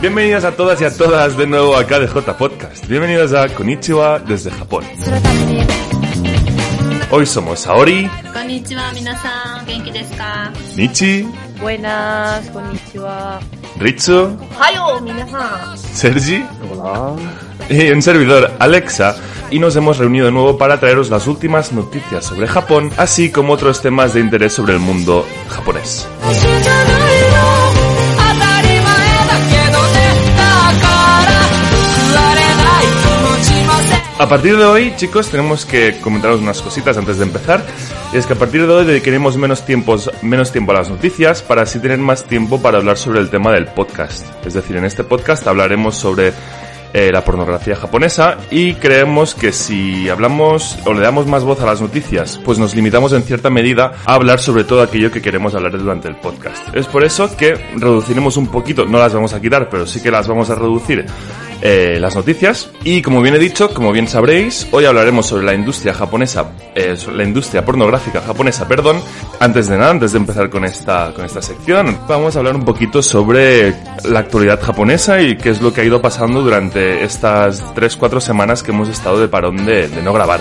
Bienvenidas a todas y a todas de nuevo acá de J Podcast. Bienvenidas a Konichiwa desde Japón. Hoy somos Saori. Konnichiwa, minasan. Genki desu ka? Michi. Buenas, konnichiwa. Richo. Hayo, minasan. Sergi. Hola. Y un servidor, Alexa. Y nos hemos reunido de nuevo para traeros las últimas noticias sobre Japón, así como otros temas de interés sobre el mundo japonés. A partir de hoy, chicos, tenemos que comentaros unas cositas antes de empezar. Y es que a partir de hoy dedicaremos menos, tiempos, menos tiempo a las noticias para así tener más tiempo para hablar sobre el tema del podcast. Es decir, en este podcast hablaremos sobre eh, la pornografía japonesa y creemos que si hablamos o le damos más voz a las noticias, pues nos limitamos en cierta medida a hablar sobre todo aquello que queremos hablar durante el podcast. Es por eso que reduciremos un poquito, no las vamos a quitar, pero sí que las vamos a reducir eh, las noticias. Y como bien he dicho, como bien sabréis, hoy hablaremos sobre la industria japonesa, eh, la industria pornográfica japonesa, perdón. Antes de nada, antes de empezar con esta, con esta sección, vamos a hablar un poquito sobre la actualidad japonesa y qué es lo que ha ido pasando durante estas 3-4 semanas que hemos estado de parón de, de no grabar.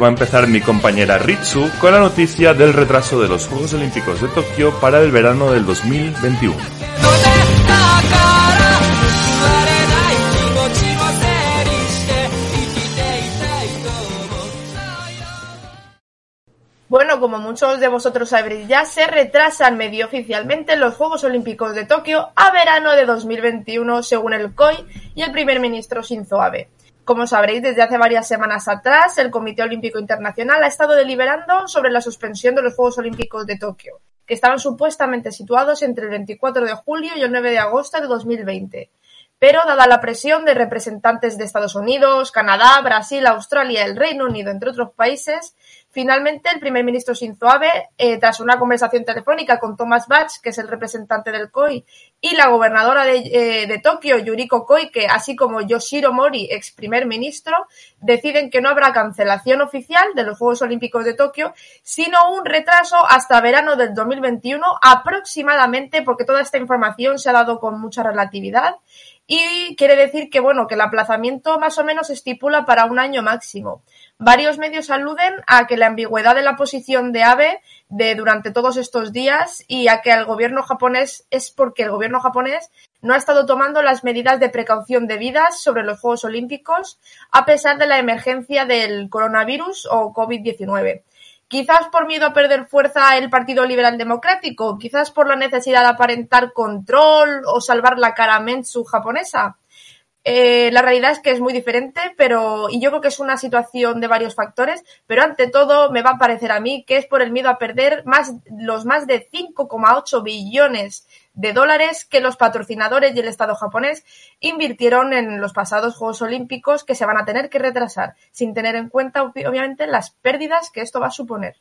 Va a empezar mi compañera Ritsu con la noticia del retraso de los Juegos Olímpicos de Tokio para el verano del 2021. Bueno, como muchos de vosotros sabréis ya, se retrasan medio oficialmente los Juegos Olímpicos de Tokio a verano de 2021, según el COI y el primer ministro Shinzo Abe. Como sabréis, desde hace varias semanas atrás, el Comité Olímpico Internacional ha estado deliberando sobre la suspensión de los Juegos Olímpicos de Tokio, que estaban supuestamente situados entre el 24 de julio y el 9 de agosto de 2020. Pero, dada la presión de representantes de Estados Unidos, Canadá, Brasil, Australia, el Reino Unido, entre otros países, Finalmente, el primer ministro Shinzo Abe, eh, tras una conversación telefónica con Thomas Bach, que es el representante del COI, y la gobernadora de, eh, de Tokio, Yuriko Koike, así como Yoshiro Mori, ex primer ministro, deciden que no habrá cancelación oficial de los Juegos Olímpicos de Tokio, sino un retraso hasta verano del 2021 aproximadamente, porque toda esta información se ha dado con mucha relatividad. Y quiere decir que, bueno, que el aplazamiento más o menos estipula para un año máximo. Varios medios aluden a que la ambigüedad de la posición de Abe de durante todos estos días y a que el gobierno japonés es porque el gobierno japonés no ha estado tomando las medidas de precaución debidas sobre los Juegos Olímpicos a pesar de la emergencia del coronavirus o COVID-19. Quizás por miedo a perder fuerza el Partido Liberal Democrático, quizás por la necesidad de aparentar control o salvar la cara Mensu japonesa. Eh, la realidad es que es muy diferente, pero y yo creo que es una situación de varios factores, pero ante todo me va a parecer a mí que es por el miedo a perder más los más de 5,8 billones de dólares que los patrocinadores y el Estado japonés invirtieron en los pasados Juegos Olímpicos que se van a tener que retrasar, sin tener en cuenta obviamente las pérdidas que esto va a suponer.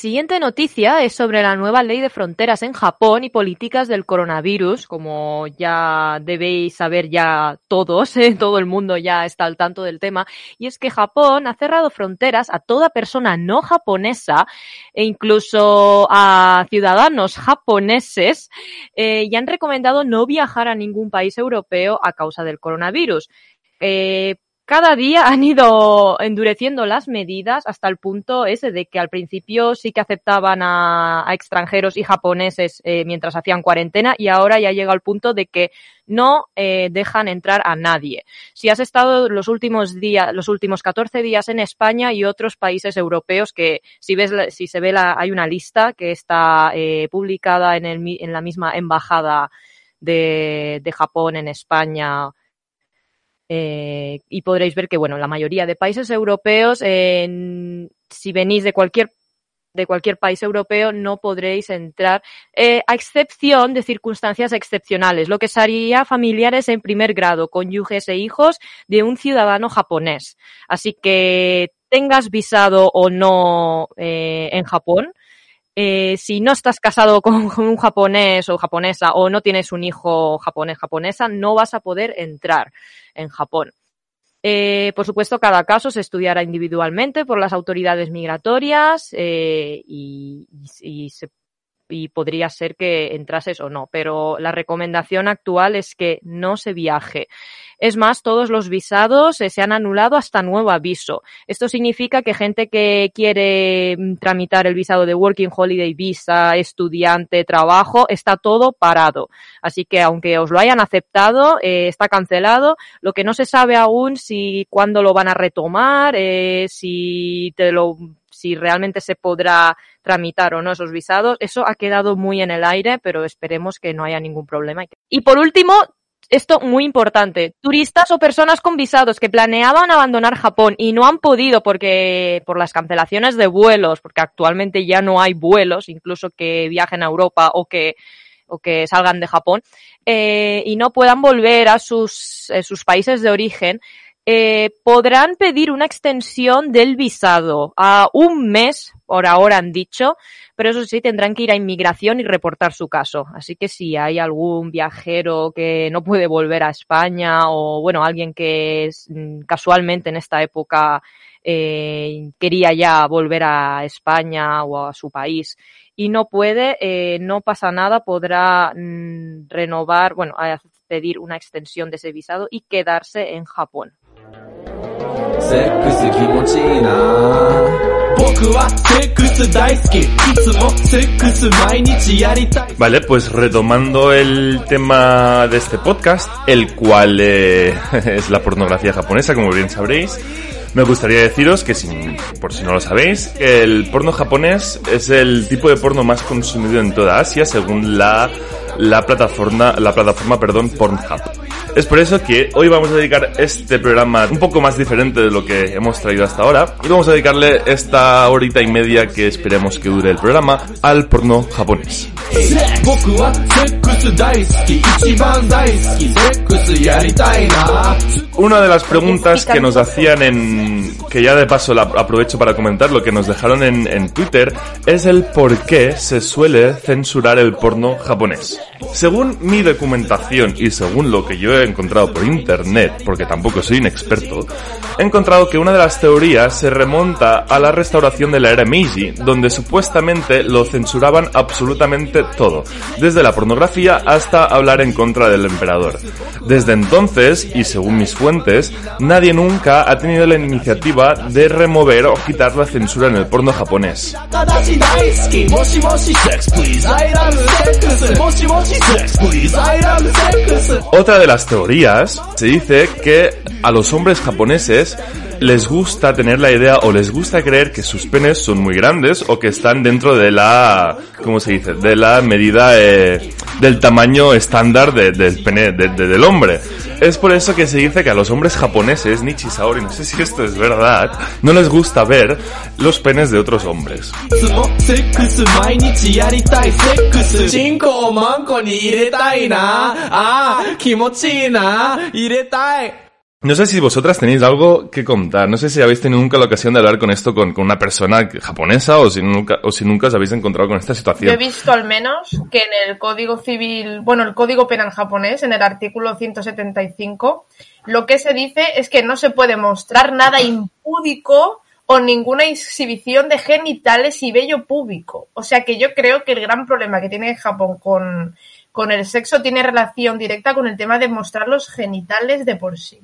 Siguiente noticia es sobre la nueva ley de fronteras en Japón y políticas del coronavirus, como ya debéis saber ya todos, ¿eh? todo el mundo ya está al tanto del tema, y es que Japón ha cerrado fronteras a toda persona no japonesa e incluso a ciudadanos japoneses eh, y han recomendado no viajar a ningún país europeo a causa del coronavirus. Eh, cada día han ido endureciendo las medidas hasta el punto ese de que al principio sí que aceptaban a, extranjeros y japoneses eh, mientras hacían cuarentena y ahora ya llega al punto de que no eh, dejan entrar a nadie. Si has estado los últimos días, los últimos 14 días en España y otros países europeos que si ves, si se ve la, hay una lista que está eh, publicada en, el, en la misma embajada de, de Japón en España eh, y podréis ver que, bueno, la mayoría de países europeos, si venís de cualquier de cualquier país europeo no podréis entrar, eh, a excepción de circunstancias excepcionales, lo que sería familiares en primer grado, cónyuges e hijos de un ciudadano japonés. Así que tengas visado o no eh, en Japón, si no estás casado con, un japonés o japonesa o no tienes un hijo japonés japonesa, no vas a poder entrar en Japón. Eh, por supuesto, cada caso se estudiará individualmente por las autoridades migratorias eh, y, y, se y podría ser que entrases o no, pero la recomendación actual es que no se viaje. Es más, todos los visados eh, se han anulado hasta nuevo aviso. Esto significa que gente que quiere mm, tramitar el visado de Working Holiday Visa, estudiante, trabajo, está todo parado. Así que aunque os lo hayan aceptado, eh, está cancelado. Lo que no se sabe aún si cuándo lo van a retomar, eh, si te lo si realmente se podrá tramitar o no esos visados. Eso ha quedado muy en el aire, pero esperemos que no haya ningún problema. Y por último, esto muy importante. Turistas o personas con visados que planeaban abandonar Japón y no han podido porque por las cancelaciones de vuelos, porque actualmente ya no hay vuelos, incluso que viajen a Europa o que o que salgan de Japón eh, y no puedan volver a sus, a sus países de origen, eh, podrán pedir una extensión del visado a un mes, por ahora han dicho, pero eso sí, tendrán que ir a inmigración y reportar su caso. Así que si hay algún viajero que no puede volver a España o, bueno, alguien que mm, casualmente en esta época eh, quería ya volver a España o a su país y no puede, eh, no pasa nada, podrá mm, renovar, bueno, pedir una extensión de ese visado y quedarse en Japón. Vale, pues retomando el tema de este podcast, el cual eh, es la pornografía japonesa, como bien sabréis, me gustaría deciros que, por si no lo sabéis, el porno japonés es el tipo de porno más consumido en toda Asia, según la, la plataforma, la plataforma, perdón, Pornhub. Es por eso que hoy vamos a dedicar este programa un poco más diferente de lo que hemos traído hasta ahora y vamos a dedicarle esta horita y media que esperemos que dure el programa al porno japonés. Una de las preguntas que nos hacían en, que ya de paso la aprovecho para comentar, lo que nos dejaron en, en Twitter, es el por qué se suele censurar el porno japonés. Según mi documentación y según lo que yo he encontrado por internet, porque tampoco soy un experto, he encontrado que una de las teorías se remonta a la restauración de la era Meiji, donde supuestamente lo censuraban absolutamente todo, desde la pornografía hasta hablar en contra del emperador. Desde entonces, y según mis fuentes, nadie nunca ha tenido la iniciativa de remover o quitar la censura en el porno japonés. Otra de las teorías se dice que a los hombres japoneses les gusta tener la idea o les gusta creer que sus penes son muy grandes o que están dentro de la, ¿cómo se dice? De la medida eh, del tamaño estándar del pene del hombre. Es por eso que se dice que a los hombres japoneses, Nichi Saori, no sé si esto es verdad, no les gusta ver los penes de otros hombres. No sé si vosotras tenéis algo que contar. No sé si habéis tenido nunca la ocasión de hablar con esto con, una persona japonesa o si, nunca, o si nunca os habéis encontrado con esta situación. Yo he visto al menos que en el Código Civil, bueno, el Código Penal japonés, en el artículo 175, lo que se dice es que no se puede mostrar nada impúdico o ninguna exhibición de genitales y vello público. O sea que yo creo que el gran problema que tiene Japón con, con el sexo tiene relación directa con el tema de mostrar los genitales de por sí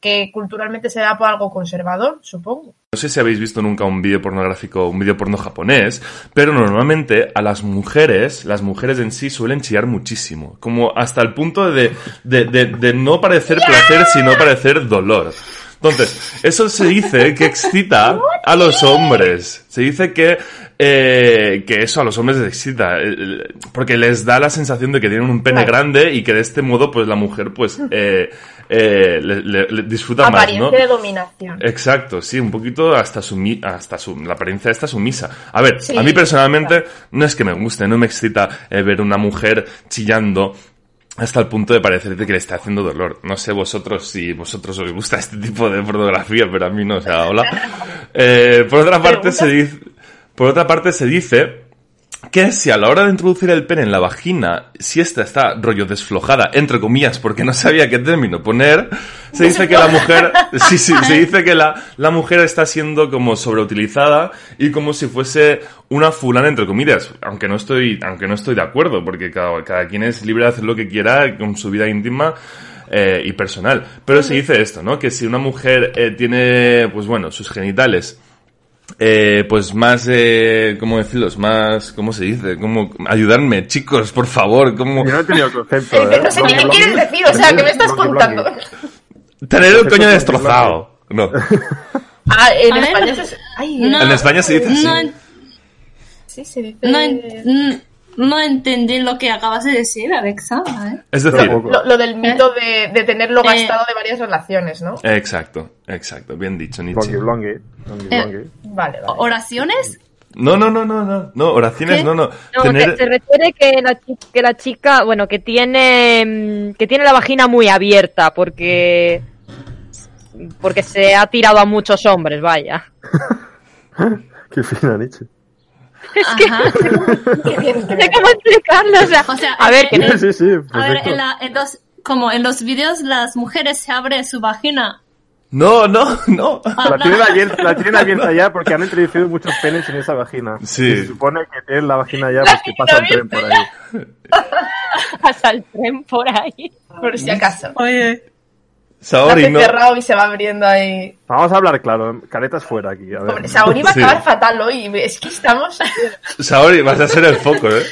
que culturalmente se da por algo conservador, supongo. No sé si habéis visto nunca un vídeo pornográfico, un vídeo porno japonés, pero normalmente a las mujeres, las mujeres en sí suelen chillar muchísimo, como hasta el punto de, de, de, no parecer placer, sino parecer dolor. Entonces, eso se dice que excita a los hombres. Se dice que, eh, que eso a los hombres les excita. Eh, porque les da la sensación de que tienen un pene grande y que de este modo, pues la mujer, pues, eh, eh, le, disfruta más, ¿no? de dominación. Exacto, sí, un poquito hasta su, hasta su, la apariencia esta sumisa. A ver, a mí personalmente no es que me guste, no me excita eh, ver una mujer chillando hasta el punto de parecer que le está haciendo dolor. No sé vosotros si vosotros os gusta este tipo de pornografía, pero a mí no, o sea, hola. Eh, por otra parte se dice, por otra parte se dice que si a la hora de introducir el pene en la vagina, si esta está rollo desflojada, entre comillas, porque no sabía qué término poner, se dice que la mujer, sí, sí, se dice que la, la mujer está siendo como sobreutilizada y como si fuese una fulana, entre comillas, aunque no estoy, aunque no estoy de acuerdo, porque cada, cada quien es libre de hacer lo que quiera con su vida íntima, eh, y personal. Pero se dice esto, ¿no? Que si una mujer eh, tiene, pues bueno, sus genitales eh, pues más, eh, ¿cómo decirlos? Más, ¿cómo se dice? ¿Cómo, ayudarme, chicos, por favor, ¿cómo? Yo no he tenido el concepto. Eh, no sé ni qué quieres decir, o sea, ¿qué me estás contando? Tener el coño es destrozado. No. Ah, en A ver. español se... Ay, No, En España se dice así. No, en- sí, se dice... no, no entendí lo que acabas de decir, Alexa. ¿eh? Es decir, Tampoco. Lo, lo del mito de, de tenerlo Eh. gastado de varias relaciones, ¿no? exacto, exacto, bien dicho, Nietzsche. Eh. Vale, vale. ¿Oraciones? No, no, no, no, no, no, oraciones ¿Qué? no, no. No, Tener, se, se refiere que la, chi- que la chica, bueno, que tiene, mm, que tiene la vagina muy abierta porque, porque se ha tirado a muchos hombres, vaya. Qué fina, Nietzsche. Bien, qué No sé cómo explicarlo, o sea, O sea, a ver, que no- Sí, sí, A ver, en, la- en los, como en los vídeos las mujeres se abren su vagina. no, no, no. Ah, La tienen, abierta, la tienen abierta ya porque han introducido muchos penes en esa vagina. Sí. Y se supone que tienen la vagina ya pues que pasa un tren por ahí. pasa el tren por ahí. Por si acaso. Oye. Saori, no. cerrado y se va abriendo ahí. Vamos a hablar claro, caretas fuera aquí. A ver. Hombre, Saori va a Sí. acabar fatal hoy. Es que estamos... Saori, vas a ser el foco, ¿eh?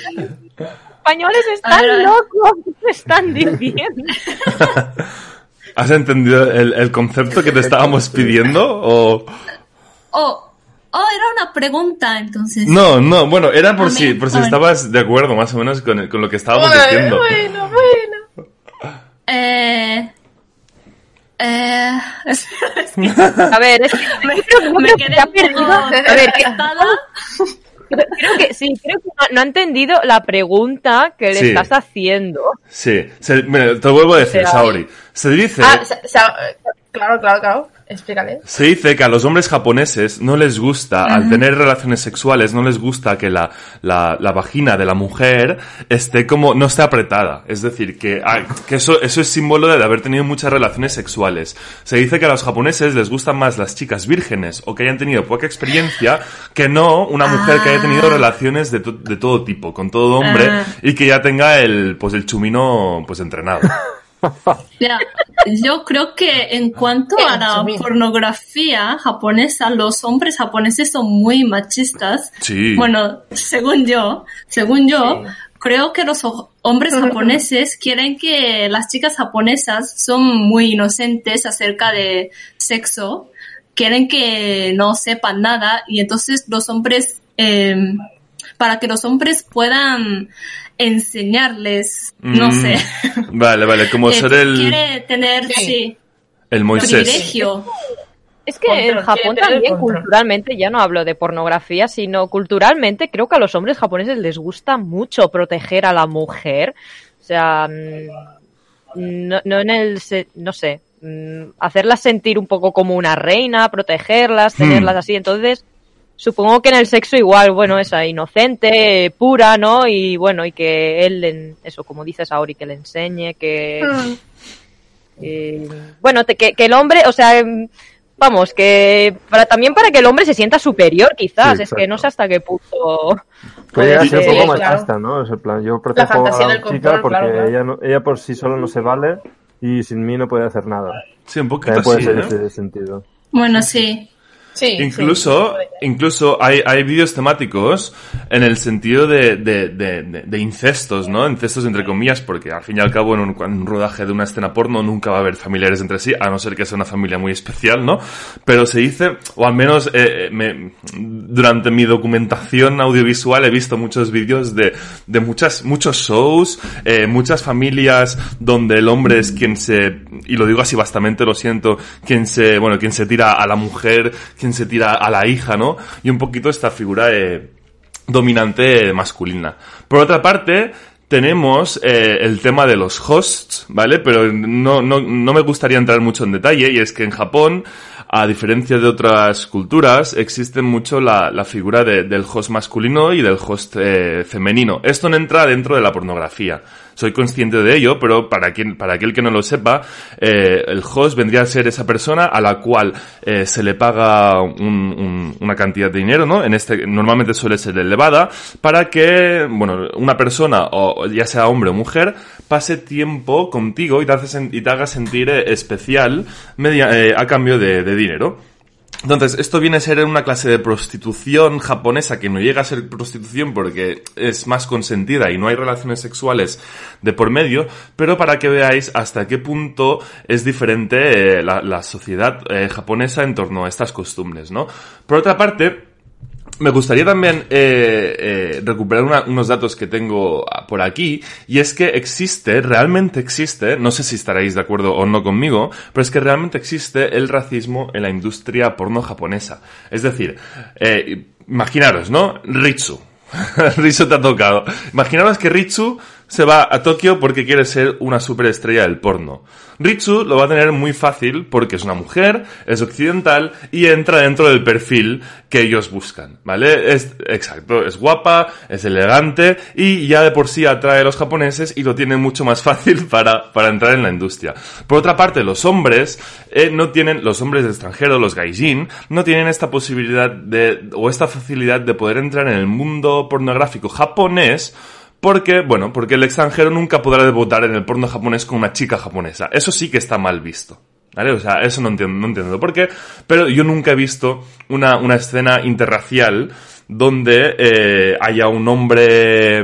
Españoles están ver, locos, ¿qué están diciendo? ¿Has entendido el, el concepto que te estábamos pidiendo? O... Oh, oh, era una pregunta entonces. No, no, bueno, era por si, por si estabas de acuerdo más o menos con, con lo que estábamos Bueno, diciendo. bueno, bueno. Eh. Eh. A ver, es que me, me que quedé perdido. A ver, creo, que sí, creo que no, no ha entendido la pregunta que le Sí. estás haciendo. Sí, se- mira, te vuelvo a decir, O sea, Saori. Se dice, Ah, sa- sa- claro, claro, claro. Explícale. se dice que a los hombres japoneses no les gusta, al tener relaciones sexuales, no les gusta que la, la, la vagina de la mujer esté como, no esté apretada. Es decir, que, ah, que eso, eso es símbolo de haber tenido muchas relaciones sexuales. Se dice que a los japoneses les gustan más las chicas vírgenes o que hayan tenido poca experiencia que no una mujer que haya tenido relaciones de, to- de todo tipo, con todo hombre Ah. y que ya tenga el, pues el chumino, pues entrenado. Ya, yo creo que en cuanto a la pornografía japonesa, los hombres japoneses son muy machistas. Sí. Bueno, según yo, según yo, creo que los ho- hombres japoneses quieren que las chicas japonesas son muy inocentes acerca de sexo, quieren que no sepan nada y entonces los hombres, eh, para que los hombres puedan enseñarles, no Mm, sé. Vale, vale, como ser el, Quiere tener, Sí. sí, el Moisés. privilegio. Es que Control, en Japón también culturalmente, ya no hablo de pornografía, sino culturalmente creo que a los hombres japoneses les gusta mucho proteger a la mujer. O sea, mm, no, no en el, se- no sé, mm, hacerlas sentir un poco como una reina, protegerlas, Hmm. tenerlas así. Entonces, supongo que en el sexo igual, bueno, esa inocente, pura, ¿no? Y bueno, y que él, en- eso, como dices Auri, que le enseñe, que... Eh, bueno, te- que, que el hombre, o sea, em, vamos, que para, también para que el hombre se sienta superior, quizás. Sí, es que no sé hasta qué punto. Puede llegar a ser un poco claro. machista, ¿no? Es el plan, yo protejo a la chica control, porque claro, claro. Ella, no- ella por sí sola no se vale y sin mí no puede hacer nada. Sí, un poquito También puede así, ser ese sentido. Bueno, sí. Sí. Incluso, incluso hay, hay vídeos temáticos en el sentido de, de, de, de- incestos, ¿no? Incestos entre comillas, porque al fin y al cabo en un, en un rodaje de una escena porno nunca va a haber familiares entre sí, a no ser que sea una familia muy especial, ¿no? Pero se dice, o al menos eh, eh, me- durante mi documentación audiovisual he visto muchos vídeos de, de muchas, muchos shows, eh, muchas familias donde el hombre es quien se, y lo digo así bastante, lo siento, quien se, bueno, quien se tira a la mujer, quien se tira a la hija, ¿no? Y un poquito esta figura eh, dominante masculina. Por otra parte, tenemos eh, el tema de los hosts, ¿vale? Pero no, no, no me gustaría entrar mucho en detalle y es que en Japón, a diferencia de otras culturas, existe mucho la, la figura de- del host masculino y del host eh, femenino. Esto no entra dentro de la pornografía. Soy consciente de ello, pero para quien, para aquel que no lo sepa, eh, el host vendría a ser esa persona a la cual eh, se le paga un- un- una cantidad de dinero, ¿no? En este, normalmente suele ser elevada, para que, bueno, una persona, o ya sea hombre o mujer, pase tiempo contigo y te, hace y te haga sentir eh, especial media- eh, a cambio de, de dinero. Entonces, esto viene a ser una clase de prostitución japonesa que no llega a ser prostitución porque es más consentida y no hay relaciones sexuales de por medio, pero para que veáis hasta qué punto es diferente eh, la, sociedad eh, japonesa en torno a estas costumbres, ¿no? Por otra parte, me gustaría también eh, eh, recuperar unos datos que tengo ah, por aquí, y es que existe, realmente existe, no sé si estaréis de acuerdo o no conmigo, pero es que realmente existe el racismo en la industria porno japonesa. Es decir, eh, imaginaros, ¿no? Ritsu. Ritsu te ha tocado. Imaginaros que Ritsu se va a Tokio porque quiere ser una superestrella del porno. Ritsu lo va a tener muy fácil porque es una mujer, es occidental y entra dentro del perfil que ellos buscan, ¿vale? Es, exacto, es guapa, es elegante y ya de por sí atrae a los japoneses y lo tiene mucho más fácil para, para entrar en la industria. Por otra parte, los hombres eh, no tienen, los hombres extranjeros, los gaijin, no tienen esta posibilidad de, o esta facilidad de poder entrar en el mundo pornográfico japonés porque, bueno, porque el extranjero nunca podrá debutar en el porno japonés con una chica japonesa. Eso sí que está mal visto. ¿Vale? O sea, eso no entiendo, no entiendo por qué. Pero yo nunca he visto una, una escena interracial donde eh, haya un hombre,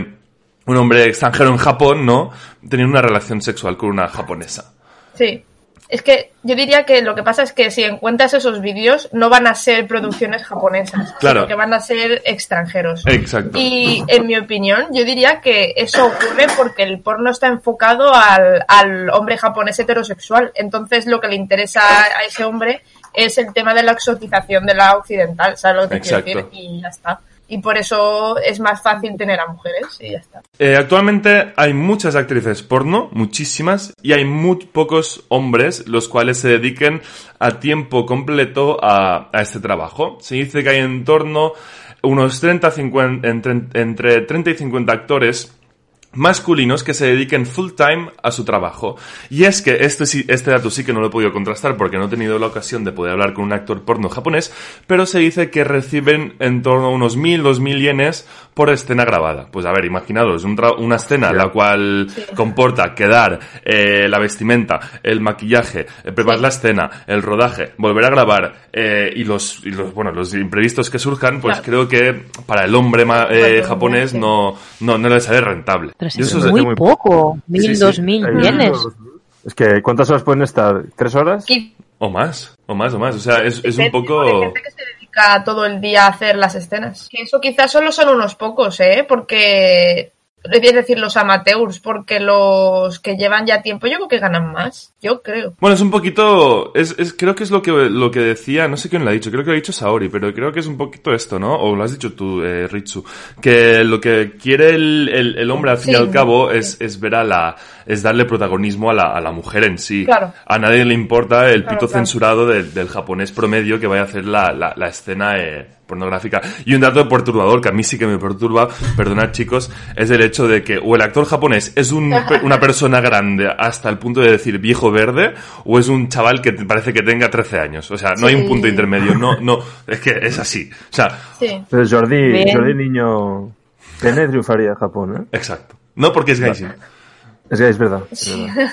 un hombre extranjero en Japón, ¿no? Teniendo una relación sexual con una japonesa. Sí. Es que yo diría que lo que pasa es que si encuentras esos vídeos no van a ser producciones japonesas, Claro. sino que van a ser extranjeros. Exacto. Y en mi opinión, yo diría que eso ocurre porque el porno está enfocado al, al hombre japonés heterosexual. Entonces lo que le interesa a ese hombre es el tema de la exotización de la occidental, ¿sabes lo que quiero decir? Y ya está. Y por eso es más fácil tener a mujeres y ya está. Eh, actualmente hay muchas actrices porno, muchísimas, y hay muy pocos hombres los cuales se dediquen a tiempo completo a, a este trabajo. Se dice que hay en torno unos 30, 50, entre, entre 30 y 50 actores masculinos que se dediquen full time a su trabajo. Y es que este, este dato sí que no lo he podido contrastar porque no he tenido la ocasión de poder hablar con un actor porno japonés, pero se dice que reciben en torno a unos 1000, 2000 yenes por escena grabada. Pues a ver, imaginaros, un una escena la cual comporta quedar, eh, la vestimenta, el maquillaje, eh, preparar la escena, el rodaje, volver a grabar eh, y los, y los, bueno, los imprevistos que surjan, pues Claro. creo que para el hombre ma- eh, japonés no, no, no le sale rentable. Pero si eso es- muy, muy poco. Mil, dos mil Ahí- yenes. Es que, ¿cuántas horas pueden estar? ¿Tres horas? O más, o más, o más. O sea, es, es un Hay poco... dedica todo el día a hacer las escenas. Que eso quizás solo son unos pocos, ¿eh? Porque... Es decir, los amateurs, porque los que llevan ya tiempo yo creo que ganan más. Yo creo. Bueno, es un poquito... Es, es- creo que es lo que, lo que decía, no sé quién lo ha dicho, creo que lo ha dicho Saori, pero creo que es un poquito esto, ¿no? O lo has dicho tú, eh, Ritsu. Que lo que quiere el, el, el hombre al fin y al cabo sí. es, es ver a la... es darle protagonismo a la, a la mujer en sí. Claro. A nadie le importa el Claro, pito claro. censurado del, del japonés promedio que vaya a hacer la, la, la escena eh, pornográfica. Y un dato perturbador que a mí sí que me perturba, perdonad chicos, es el hecho de que o el actor japonés es un, una persona grande hasta el punto de decir viejo verde, o es un chaval que parece que tenga 13 años. O sea, no hay un punto intermedio. No, no, es que es así. O sea, Sí. Pero Jordi, Bien. Jordi Niño Pene triunfaría en Japón, ¿eh? exacto. No porque es gaijin. Es que es verdad. Es verdad,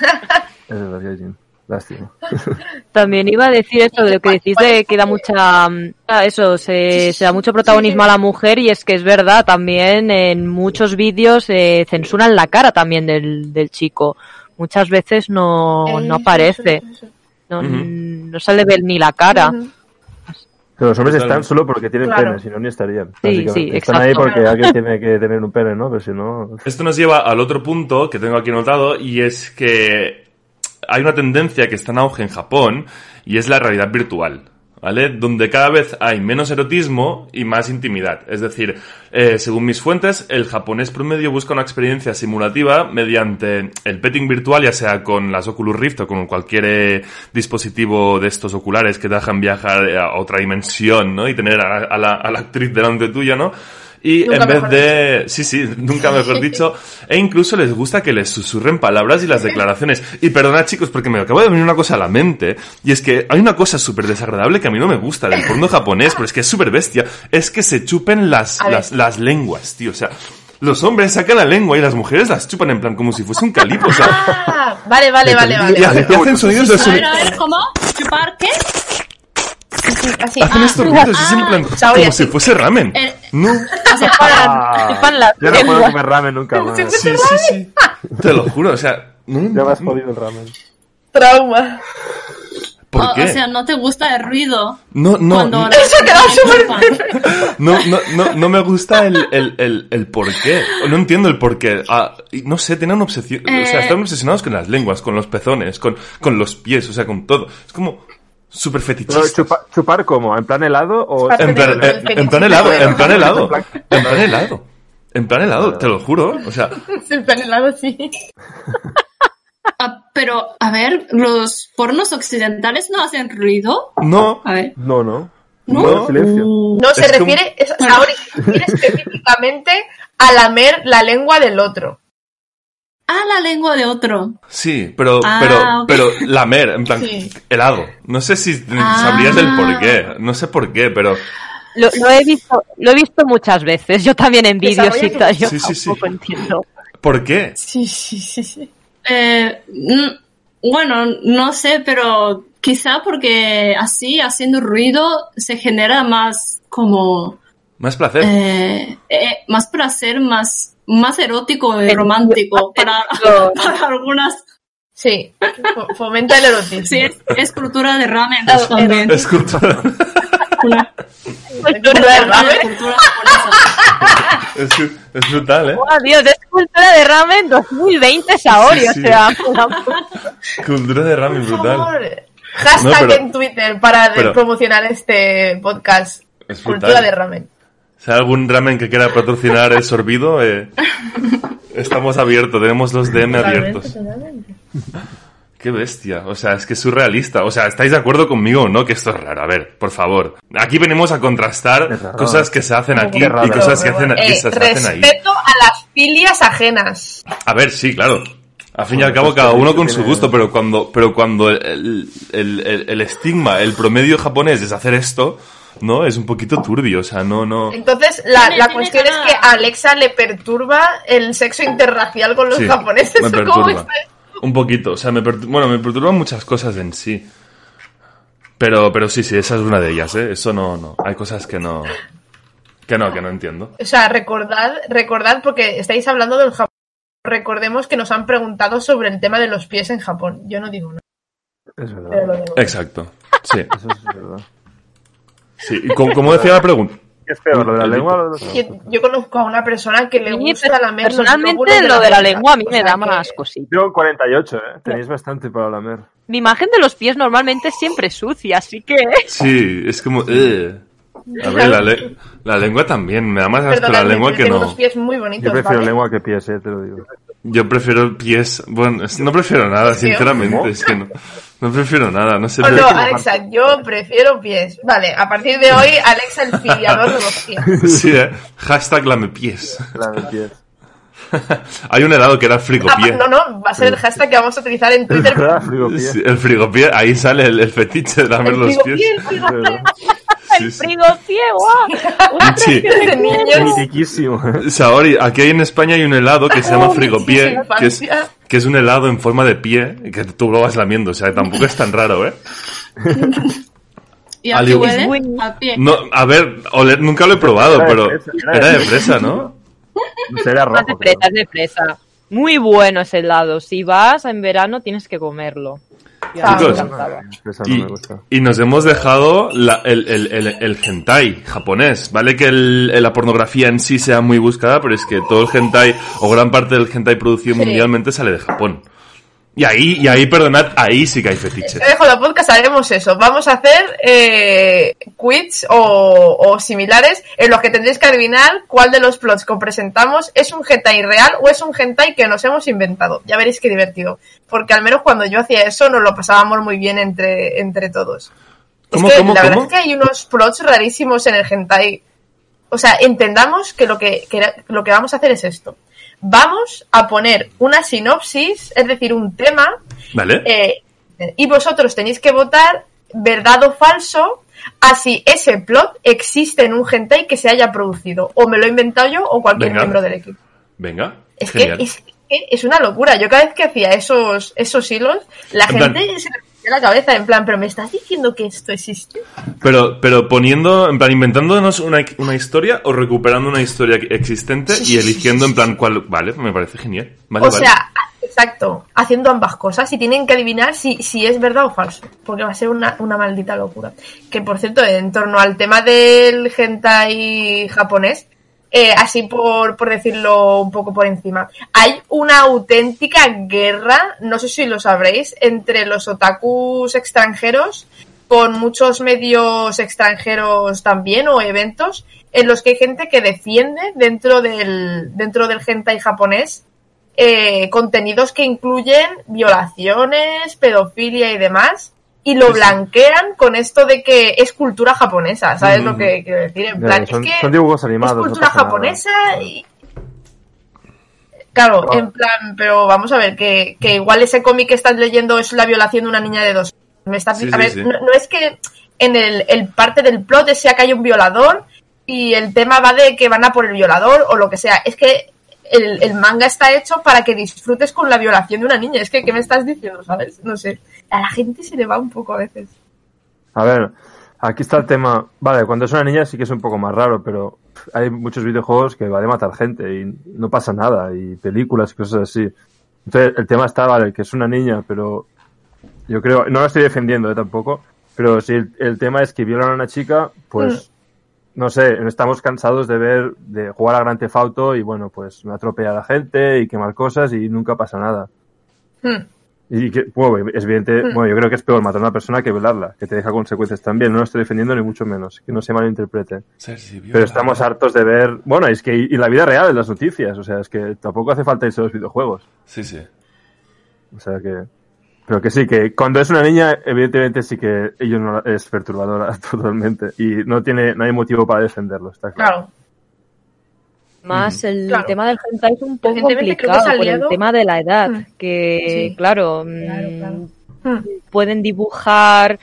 es verdad Gaijin. Lástima. También iba a decir esto de lo que decís de que da mucha, ah, eso, se, se da mucho protagonismo a la mujer y es que es verdad, también en muchos vídeos eh, censuran la cara también del, del chico. Muchas veces no, no aparece, eso, eso. no, Ujú. no se le ve ni la cara. Ujú. Pero los hombres están solo porque tienen Claro. pene, si no ni estarían. Sí, básicamente. sí, Están ahí porque alguien tiene que tener un pene, ¿no? Pero si no... Esto nos lleva al otro punto que tengo aquí anotado y es que hay una tendencia que está en auge en Japón y es la realidad virtual. ¿Vale? Donde cada vez hay menos erotismo y más intimidad. Es decir, eh, según mis fuentes, el japonés promedio busca una experiencia simulativa mediante el petting virtual, ya sea con las Oculus Rift o con cualquier eh, dispositivo de estos oculares que te dejan viajar a otra dimensión, ¿no? Y tener a, a la, a la actriz delante tuya, ¿no? Y Nunca en vez de... Sí, sí, nunca mejor dicho. E incluso les gusta que les susurren palabras y las declaraciones. Y perdonad chicos, porque me acaba de venir una cosa a la mente. Y es que hay una cosa súper desagradable que a mí no me gusta del porno japonés, pero es que es súper bestia. Es que se chupen las, las, las lenguas, tío. O sea, los hombres sacan la lengua y las mujeres las chupan en plan como si fuese un calipo. O sea, Ah, vale, vale, vale, vale. y, hacen, y hacen sonidos de A ver, a ver, ¿cómo? ¿Chupar qué? Así. Hacen Ah, estos ruidos es en plan Saori, como si fuese ramen. Eh, No. o sea, Ah, la yo no puedo comer ramen nunca más. Sí, sí, sí. Te lo juro, o sea, no, Ya me has jodido el ramen. Trauma. ¿por o, qué? o sea, no te gusta el ruido no, no, cuando Eso súper no, no, no, no me gusta el, el, el, el por qué. No entiendo el por qué. Ah, no sé, tienen una obsesión. O sea, Eh. están obsesionados con las lenguas, con los pezones, con, con los pies, o sea, con todo. Es como súper fetichista. chupa- ¿Chupar cómo? ¿En plan helado o...? Chupar- En plan, el en, en plan helado, en plan helado. En plan helado. En plan helado, te lo juro. O sea, El plan helado, sí. Ah, pero, a ver, los pornos occidentales no hacen ruido. no. A ver. No, no. No. No, silencio. No, se Es refiere, es, refiere específicamente a lamer la lengua del otro. Ah, la lengua de otro. Sí, pero, Ah, pero, pero lamer, en plan, Sí. helado. No sé si Ah. sabrías el por qué. No sé por qué, pero Lo, lo he visto, lo he visto muchas veces. Yo también en vídeos y tal. Yo Sí, sí, sí. tampoco entiendo. ¿por qué? Sí, sí, sí, sí. Eh, bueno, no sé, pero quizá porque así, haciendo ruido, se genera más como... Más placer. eh, eh, más placer, más, más erótico y romántico para, para algunas. Sí, fo- fomenta el erotismo. Sí, es, es cultura de ramen Es- también. Es cultura, Una- Cultura del ramen. cultura japonesa. es, es brutal, ¿eh? ¡Oh, Dios! Es cultura de ramen 2020 Saori, Sí, sí. o sea... Cultura de ramen brutal. Hashtag No, pero- en Twitter para de- pero- promocionar este podcast. Es Cultura de ramen. Si hay algún ramen que quiera patrocinar el sorbido, eh, estamos abiertos, tenemos los DM abiertos. Totalmente. Qué bestia, o sea, es que es surrealista. O sea, ¿estáis de acuerdo conmigo o no? Que esto es raro. A ver, por favor. Aquí venimos a contrastar cosas que se hacen aquí y cosas que, hacen, que Eh, se hacen ahí. respeto a las filias ajenas. A ver, sí, claro. Al fin y al cabo, pues cada que uno con su gusto, pero cuando, pero cuando el, el, el, el estigma, el promedio japonés es hacer esto, ¿no? Es un poquito turbio, o sea, no, no. Entonces, la, la cuestión es que a Alexa le perturba el sexo interracial con los Sí, japoneses. me ¿o cómo perturba. Un poquito, o sea, me pertu- bueno, me perturban muchas cosas en sí. Pero, pero sí, sí, esa es una de ellas, ¿eh? Eso no, no. Hay cosas que no, que no, que no entiendo. O sea, recordad, recordad, porque estáis hablando del Japón. Recordemos que nos han preguntado sobre el tema de los pies en Japón. Yo no digo nada, Es pero verdad. lo digo. Exacto. Sí, Eso es verdad. Sí. Y como, como decía la pregunta. ¿Qué es peor, lo de la lengua o lo de los Yo, yo conozco a una persona que le gusta pero lamer los personalmente lo de la lengua a mí me da más cosita. Yo 48, ¿eh? Tenéis bastante para lamer. Mi imagen de los pies normalmente es siempre sucia, así que... Sí, es como. eh. A ver, la, le- la lengua también. Me da más asco la lengua que tengo no. unos pies muy bonitos, Yo prefiero ¿vale? lengua que pies, eh, te lo digo. Yo prefiero pies. Bueno, es- no prefiero nada, sinceramente. ¿Cómo? Es que no. No prefiero nada, no sé. Oh, no, Alexa, yo prefiero pies. Vale, a partir de hoy, Alexa el filiador de los pies. Sí, eh. Hashtag lamepiés. La de pies. Hay un helado que era Ah, frigopié. no, no, va a ser el hashtag que vamos a utilizar en Twitter. verdad, frigopié. Sí, el frigopié, ahí sale el, el fetiche de lamer El los pies. el frigopié. Sí, El sí. frigo. Sí. niños. Mitiquísimo, ¿eh? Saori, aquí en España hay un helado que se llama Oh, frigopié, sí, que es, infancia. que es un helado en forma de pie, que tú lo vas lamiendo, o sea, tampoco es tan raro, ¿eh? ¿Y a Al huele? A pie. No, a ver, oler, nunca lo he probado, Era de pero era de era de fresa. ¿no? No es de rojo. fresa, es de fresa. Muy bueno ese helado. Si vas en verano tienes que comerlo. Ya, Ah, Chicos, Y, nos hemos dejado la- el, el, el, el hentai japonés. Vale que el- la pornografía en sí sea muy buscada, pero es que todo el hentai, o gran parte del hentai producido Sí. mundialmente, sale de Japón. Y ahí, y ahí, perdonad, ahí sí que hay fetiches. En el Podcast haremos eso. Vamos a hacer eh, quiz o, o similares en los que tendréis que adivinar cuál de los plots que os presentamos es un hentai real o es un hentai que nos hemos inventado. Ya veréis qué divertido. Porque al menos cuando yo hacía eso nos lo pasábamos muy bien entre, entre todos. ¿Cómo, es que cómo, la verdad cómo? es que hay unos plots rarísimos en el hentai. O sea, entendamos que lo que, que lo que vamos a hacer es esto. Vamos a poner una sinopsis, es decir, un tema, ¿Vale? eh, y vosotros tenéis que votar verdad o falso a si ese plot existe en un hentai que se haya producido. O me lo he inventado yo o cualquier Venga. miembro del equipo. Venga. Es que es, que es una locura. Yo cada vez que hacía esos, esos hilos, la En plan- gente se la cabeza en plan, pero me estás diciendo que esto existe. Pero, pero poniendo, en plan, inventándonos una, una historia o recuperando una historia existente Sí, y sí, eligiendo sí, en plan cuál. Vale, me parece genial. Vale, o vale. sea, exacto, haciendo ambas cosas y tienen que adivinar si, si es verdad o falso, porque va a ser una, una maldita locura. Que por cierto, en torno al tema del hentai japonés, eh, así por, por decirlo un poco por encima, hay una auténtica guerra, no sé si lo sabréis, entre los otakus extranjeros con muchos medios extranjeros también o eventos en los que hay gente que defiende dentro del dentro del hentai japonés eh, contenidos que incluyen violaciones, pedofilia y demás y lo Sí, sí. blanquean con esto de que es cultura japonesa, ¿sabes lo que quiero decir? En plan, son, es que son dibujos animados. es no cultura nada. japonesa y... Claro, en plan, pero vamos a ver, que, que igual ese cómic que estás leyendo es la violación de una niña de dos. Me estás, Sí, a ver. No, no es que en el, el parte del plot sea que hay un violador y el tema va de que van a por el violador o lo que sea. Es que el, el manga está hecho para que disfrutes con la violación de una niña. Es que, ¿qué me estás diciendo, sabes? No sé. A la gente se le va un poco a veces. A ver, aquí está el tema. Vale, cuando es una niña sí que es un poco más raro, pero hay muchos videojuegos que va de matar gente y no pasa nada, y películas y cosas así. Entonces, el tema está, vale, que es una niña, pero yo creo, no lo estoy defendiendo eh, tampoco, pero si el, el tema es que violan a una chica, pues, no sé, estamos cansados de ver, de jugar a Gran Theft Auto y bueno, pues atropellar a la gente y quemar cosas y nunca pasa nada. Hmm. Y que, bueno, es evidente, Mm. bueno, yo creo que es peor matar a una persona que violarla, que te deja consecuencias también. No lo estoy defendiendo ni mucho menos, que no se malinterprete. Pero estamos hartos de ver, bueno, es que y la vida real en las noticias, o sea, es que tampoco hace falta irse a los videojuegos. Sí, sí. O sea que, pero que sí, que cuando es una niña, evidentemente sí que ello no es perturbadora totalmente y no tiene, no hay motivo para defenderlo, está claro. Claro. Más el Claro. tema del hentai es un poco complicado por el tema de la edad, Mm. que Sí. claro, Claro, mm, claro. Hmm. pueden dibujar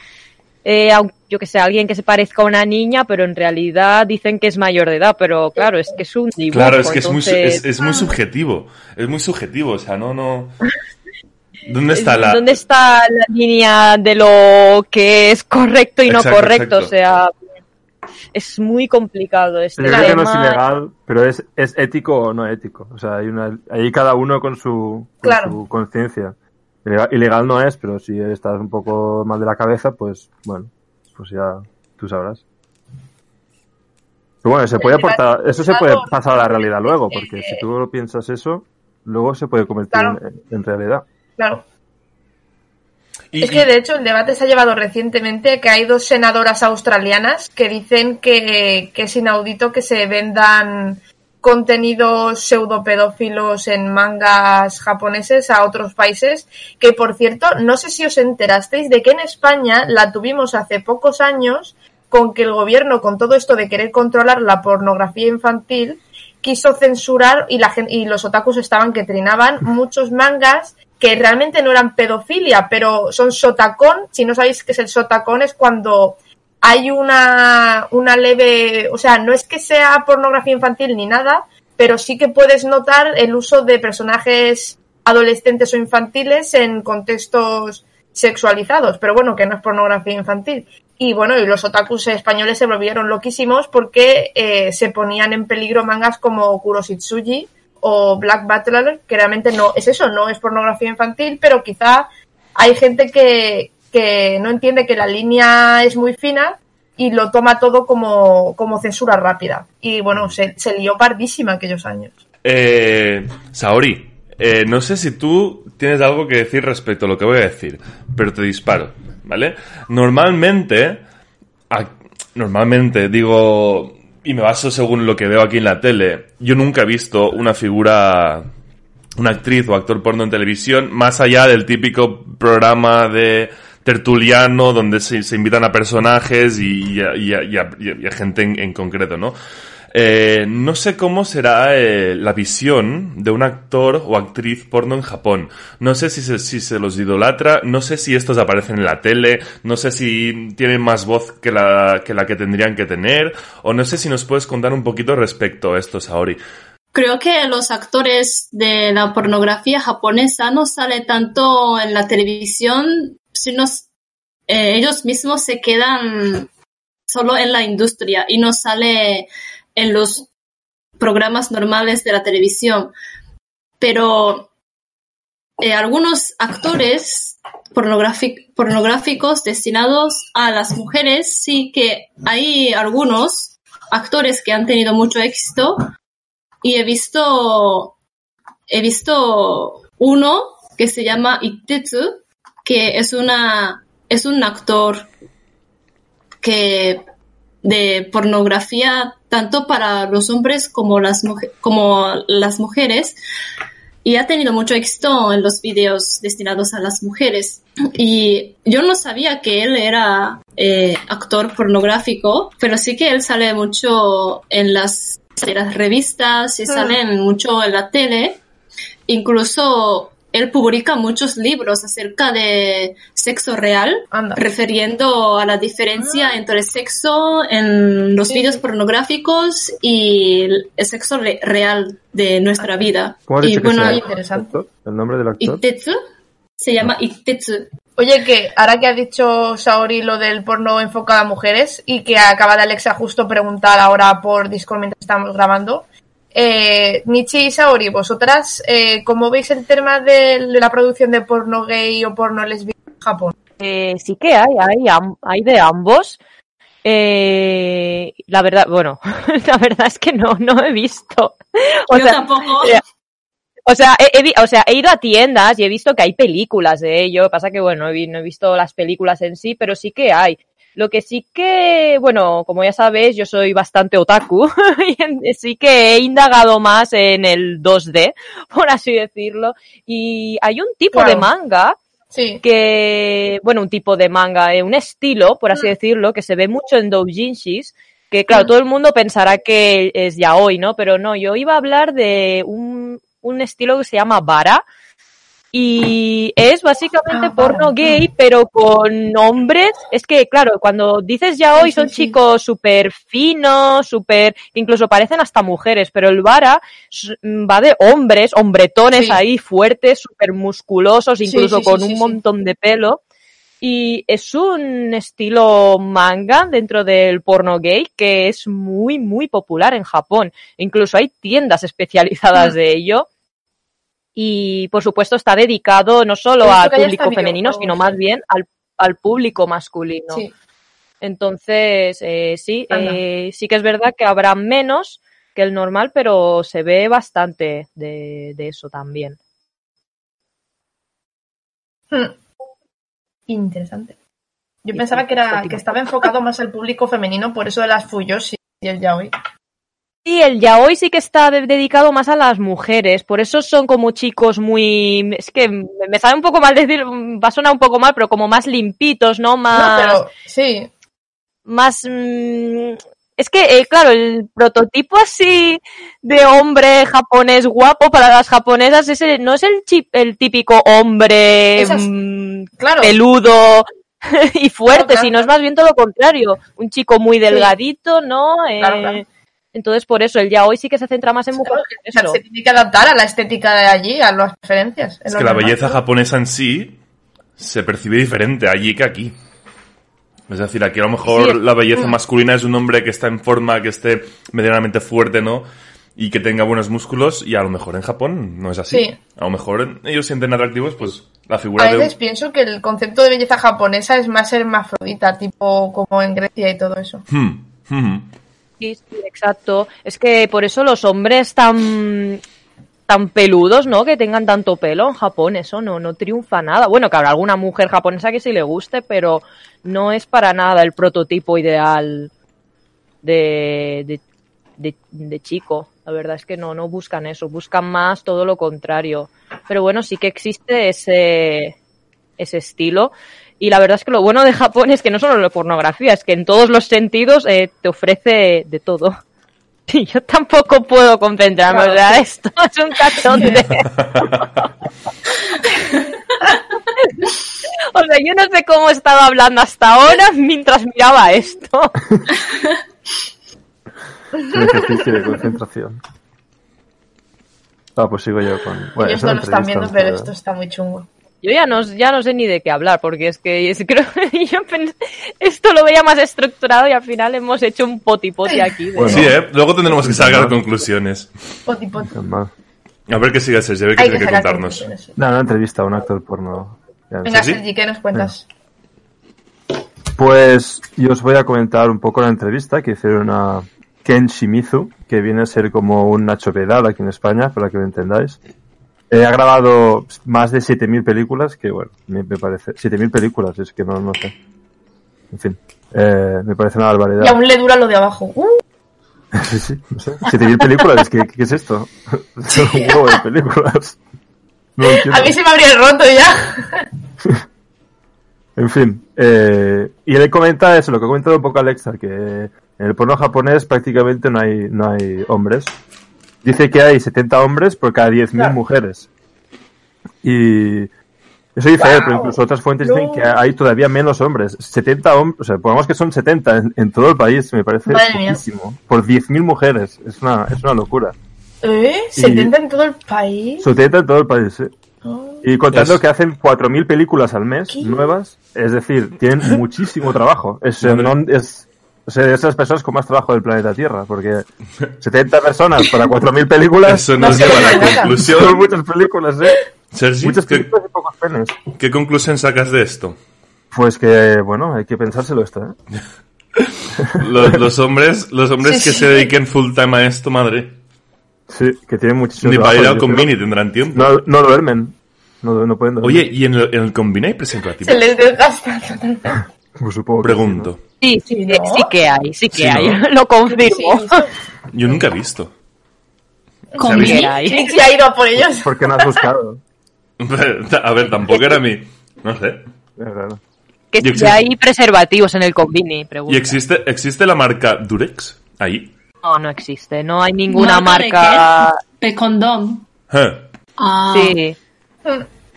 eh, yo que sé, alguien que se parezca a una niña, pero en realidad dicen que es mayor de edad, pero claro, es que es un dibujo. Claro, es que es muy, es, es muy subjetivo. Es muy subjetivo, o sea, no, no. ¿Dónde está la.? ¿Dónde está la línea de lo que es correcto y no Exacto, correcto? exacto. O sea, es muy complicado este Yo creo que no es ilegal, pero es, es ético o no ético. O sea, hay una, ahí cada uno con su, con Claro. su conciencia. Ilegal, ilegal no es, pero si estás un poco mal de la cabeza, pues bueno, pues ya tú sabrás. Pero bueno, se puede aportar, eso se puede pasar a la realidad luego, porque si tú lo piensas eso, luego se puede convertir Claro. en, en realidad. Claro. Y- Es que de hecho el debate se ha llevado recientemente que hay dos senadoras australianas que dicen que, que es inaudito que se vendan contenidos pseudopedófilos en mangas japoneses a otros países, que por cierto, no sé si os enterasteis de que en España la tuvimos hace pocos años con que el gobierno, con todo esto de querer controlar la pornografía infantil, quiso censurar y la y los otakus estaban que trinaban muchos mangas que realmente no eran pedofilia, pero son sotacón. Si no sabéis qué es el sotacón, es cuando hay una, una leve, o sea, no es que sea pornografía infantil ni nada, pero sí que puedes notar el uso de personajes adolescentes o infantiles en contextos sexualizados, pero bueno, que no es pornografía infantil. Y bueno, y los otakus españoles se volvieron loquísimos porque eh, se ponían en peligro mangas como Kuroshitsuji o Black Butler, que realmente no es eso, no es pornografía infantil, pero quizá hay gente que, que no entiende que la línea es muy fina y lo toma todo como, como censura rápida. Y bueno, se, se lió pardísima aquellos años. Eh, Saori, Eh, no sé si tú tienes algo que decir respecto a lo que voy a decir, pero te disparo, ¿vale? Normalmente, normalmente digo, y me baso según lo que veo aquí en la tele, yo nunca he visto una figura, una actriz o actor porno en televisión, más allá del típico programa de tertuliano donde se, se invitan a personajes y, a, gente en, en concreto, ¿no? Eh, no sé cómo será eh, la visión de un actor o actriz porno en Japón. No sé si se, los idolatra, no sé si estos aparecen en la tele, no sé si tienen más voz que la, que la que tendrían que tener, o no sé si nos puedes contar un poquito respecto a esto, Saori. Creo que los actores de la pornografía japonesa no salen tanto en la televisión, sino eh, ellos mismos se quedan solo en la industria y no sale en los programas normales de la televisión. Pero eh, algunos actores pornográficos destinados a las mujeres, sí que hay algunos actores que han tenido mucho éxito y he visto he visto uno que se llama Itetsu que es una es un actor que de pornografía tanto para los hombres como las como las mujeres y ha tenido mucho éxito en los videos destinados a las mujeres. Y yo no sabía que él era eh, actor pornográfico, pero sí que él sale mucho en las, en las revistas y sale en- mucho en la tele. Incluso él publica muchos libros acerca de sexo real, Anda. refiriendo a la diferencia entre sexo en los Sí. vídeos pornográficos y el sexo re- real de nuestra vida. ¿Cómo has y dicho que bueno, interesante. ¿El nombre del actor? Itetsu se llama Itetsu. Oye, que ahora que ha dicho Saori lo del porno enfocado a mujeres y que acaba de Alexa justo preguntar ahora por Discord mientras estamos grabando, eh, Michi y Saori, vosotras, eh, ¿cómo veis el tema de la producción de porno gay o porno lesbiano en Japón? Eh, sí que hay, hay, de ambos. Eh, la verdad, bueno, la verdad es que no, no he visto. O Yo sea, tampoco. eh, O sea, he, o sea, he ido a tiendas y he visto que hay películas de ello. Pasa que, bueno, he no he visto las películas en sí, pero sí que hay. Lo que sí que, bueno, como ya sabéis, yo soy bastante otaku y sí que he indagado más en el 2D, por así decirlo. Y hay un tipo de manga Sí, que, bueno, un tipo de manga, eh, un estilo, por así decirlo, que se ve mucho en doujinshis, que claro, Mm. todo el mundo pensará que es yaoi, ¿no? Pero no, yo iba a hablar de un, un estilo que se llama vara y es básicamente Ah, porno gay, pero con hombres. Es que, claro, cuando dices Sí, sí, son sí. chicos súper finos, súper, incluso parecen hasta mujeres, pero el vara s- va de hombres, hombretones ahí fuertes, súper musculosos, incluso con un montón de pelo. Y es un estilo manga dentro del porno gay que es muy, muy popular en Japón. Incluso hay tiendas especializadas Mm. de ello. Y por supuesto está dedicado no solo al público femenino, sino más bien al, al público masculino. sí. Entonces, eh, sí, eh, sí que es verdad que habrá menos que el normal, pero se ve bastante de, de eso también. Hmm. Interesante. Yo Y pensaba que era que estaba enfocado más al público femenino, por eso de las Fuyos y el yaoi. Sí, el yaoi sí que está de- dedicado más a las mujeres, por eso son como chicos muy... Es que me sabe un poco mal decir, va a sonar un poco mal, pero como más limpitos, ¿no? No, Más... pero sí, más mm, es que eh, claro el prototipo así de hombre japonés guapo para las japonesas ese no es el chip el típico hombre Esas- mm, claro. peludo y fuerte Claro, claro, sino es más bien todo lo contrario un chico muy delgadito no Eh, Claro, claro. Entonces por eso el yaoi sí que se centra más en Claro, mujeres o sea, eso. se tiene que adaptar a la estética de allí, a las preferencias. Es que la belleza japonesa en sí se percibe diferente allí que aquí. Es decir, aquí a lo mejor Sí. la belleza masculina es un hombre que está en forma, que esté medianamente fuerte, ¿no? Y que tenga buenos músculos, y a lo mejor en Japón no es así. Sí. A lo mejor ellos sienten atractivos, pues, la figura A de veces un... pienso que el concepto de belleza japonesa es más hermafrodita, tipo como en Grecia y todo eso. Hmm, hmm. Sí, sí, exacto. Es que por eso los hombres tan tan peludos, ¿no? Que tengan tanto pelo en Japón, eso no, no triunfa nada. Bueno, que habrá alguna mujer japonesa que sí le guste, pero no es para nada el prototipo ideal de, de, de, de chico. La verdad es que no, no buscan eso, buscan más todo lo contrario. Pero bueno, sí que existe ese, ese estilo. Y la verdad es que lo bueno de Japón es que no solo la pornografía, es que en todos los sentidos eh, te ofrece de todo. Y yo tampoco puedo concentrarme, Claro, o sea, esto es un cachonde. o sea, yo no sé cómo estaba hablando hasta ahora mientras miraba esto. Un ejercicio de concentración. Ah, pues sigo yo con. Bueno, Ellos no lo están viendo, pero- esto está muy chungo. Yo ya no, ya no sé ni de qué hablar, porque es que es- creo yo esto lo veía más estructurado y al final hemos hecho un poti-poti aquí. de- Bueno. Sí, ¿eh? Luego tendremos que sacar conclusiones. Poti, poti. Normal. A ver qué sigue Sergio, a ver qué Hay tiene que contarnos. No, una entrevista a un actor porno. Ya, Venga, ¿Sí? Sergi, ¿qué nos cuentas? Pues yo os voy a comentar un poco la entrevista que hicieron a Ken Shimizu, que viene a ser como un Nacho Pedal aquí en España, para que lo entendáis. Eh, ha grabado más de 7.000 películas, que bueno, me, me parece... 7.000 películas, es que no, no sé. En fin, eh, me parece una barbaridad. Y aún le dura lo de abajo. Uh, Sí, sí, no sé. 7.000 películas, es que, ¿qué es esto? Son un huevo de películas. No a mí se me habría roto ya. En fin, eh, y él comenta eso, lo que ha comentado un poco Alexa, que en el porno japonés prácticamente no hay, no hay hombres. Dice que hay 70 hombres por cada 10.000 Claro. mujeres. Y eso dice él, pero incluso otras fuentes No. dicen que hay todavía menos hombres. 70 hombres, o sea, pongamos que son 70 en, en todo el país, me parece Madre mía. poquísimo. Por 10.000 mujeres, es una, es una locura. ¿Eh? ¿70 en todo el país? 70 en todo el país, sí. Oh. Y contando Es- que hacen 4.000 películas al mes, ¿Qué? nuevas, es decir, tienen muchísimo trabajo. Es, no- es, o sea, es las personas con más trabajo del planeta Tierra, porque 70 personas para 4.000 películas Eso No nos lleva a la nada. son conclusión. muchas películas, ¿eh? Sergi, Muchas ¿qué, películas y pocos penes. qué conclusión sacas de esto? Pues que, bueno, hay que pensárselo esto, ¿eh? Los, los hombres, los hombres Sí, que sí. se dediquen full time a esto, madre. Sí, que tienen muchísimo Ni para ir trabajo. al combini tendrán tiempo. No, no duermen. No, no pueden dormir. Oye, ¿y en el, en el combini hay preservativo? Se les desgasta. Pues supongo que sí, Pregunto. Sí, Sí, sí, ¿no? sí que hay, sí que Sí, hay, ¿no? lo confirmo. Yo nunca he visto. Mi- que hay. Nick se ha ido a por ellos. ¿no? ¿Por qué no has buscado? A ver, tampoco era mi... No sé. Es raro. Que Y si existe- hay preservativos en el combini, pregunta. ¿Y existe, existe la marca Durex? Ahí. No, no existe, no hay ninguna ¿Marca de marca... De condón. Eh, Ah, Sí.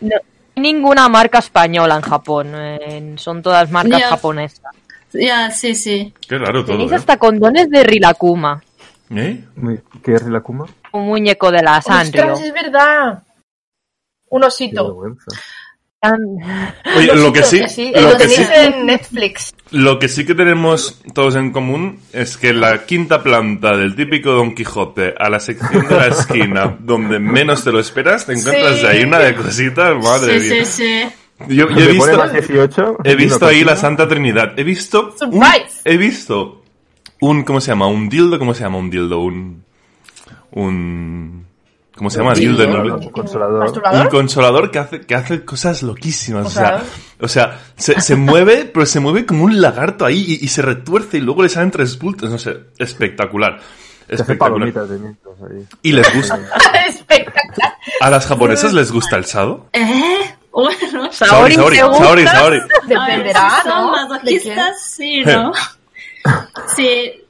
No ninguna marca española en Japón, en- son todas marcas Ya. japonesas. ya, sí, sí. Qué raro todo, Tenéis ¿eh? hasta condones de Rilakuma, ¿Eh? ¿Qué es Rilakuma? un muñeco de la Sanrio. ¡Ostras, es verdad! Un Qué osito. Oye, lo que sí, sí, lo que sí, tenéis en Netflix. lo que sí que tenemos todos en común es que la quinta planta del típico Don Quijote a la sección de la esquina donde menos te lo esperas, te encuentras Sí. ahí una de cositas, madre sí, mía. sí, sí. Yo, yo he ¿Me pone visto, más 18? he visto ahí la. Santa Trinidad. He visto un, Surprise. he visto un, ¿cómo se llama? Un dildo, ¿cómo se llama? Un dildo, un, un, ¿cómo se llama? Dildo Consolador, inglés. consolador. Un consolador que hace, que hace cosas loquísimas. O sea, o sea se, se mueve, pero se mueve como un lagarto ahí y, y se retuerce y luego le salen tres bultos. No sé, espectacular. Espectacular. palomitas de mientras ahí. Y les gusta. Espectacular. ¿A las japonesas les gusta el sado? ¿Eh? Bueno. Saori, Saori, Saori. Saori, Saori. Dependerá, ¿no? Masoquistas, sí, ¿no? sí,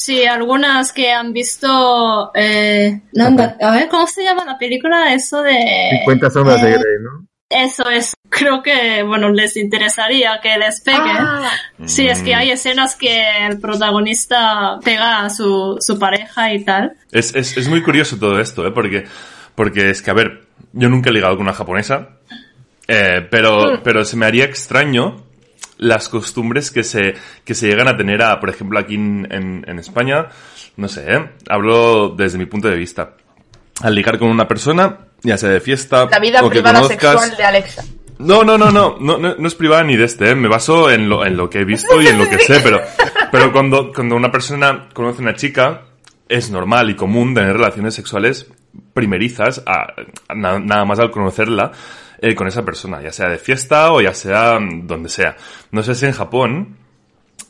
sí, algunas que han visto... Eh, nanda- a ver, ¿cómo se llama la película? Eso de... 50 sombras de eh, Grey, ¿no? Eso es. Creo que, bueno, les interesaría que les pegue. Ah, Sí, es que hay escenas que el protagonista pega a su, su pareja y tal. Es, es, es muy curioso todo esto, ¿eh? Porque, porque es que, a ver, yo nunca he ligado con una japonesa, eh, pero, pero se me haría extraño las costumbres que se, que se llegan a tener, a, por ejemplo, aquí en, en, en España, no sé, ¿eh? Hablo desde mi punto de vista. Al ligar con una persona, ya sea de fiesta la vida o que privada conozcas... sexual de Alexa. No, no, no, no, no, no, es privada ni de este, ¿eh? me baso en lo, en lo que he visto y en lo que sé, pero, pero cuando, cuando una persona conoce a una chica, es normal y común tener relaciones sexuales primerizas, a- a na- nada más al conocerla eh, con esa persona, ya sea de fiesta o ya sea mm, donde sea. No sé si en Japón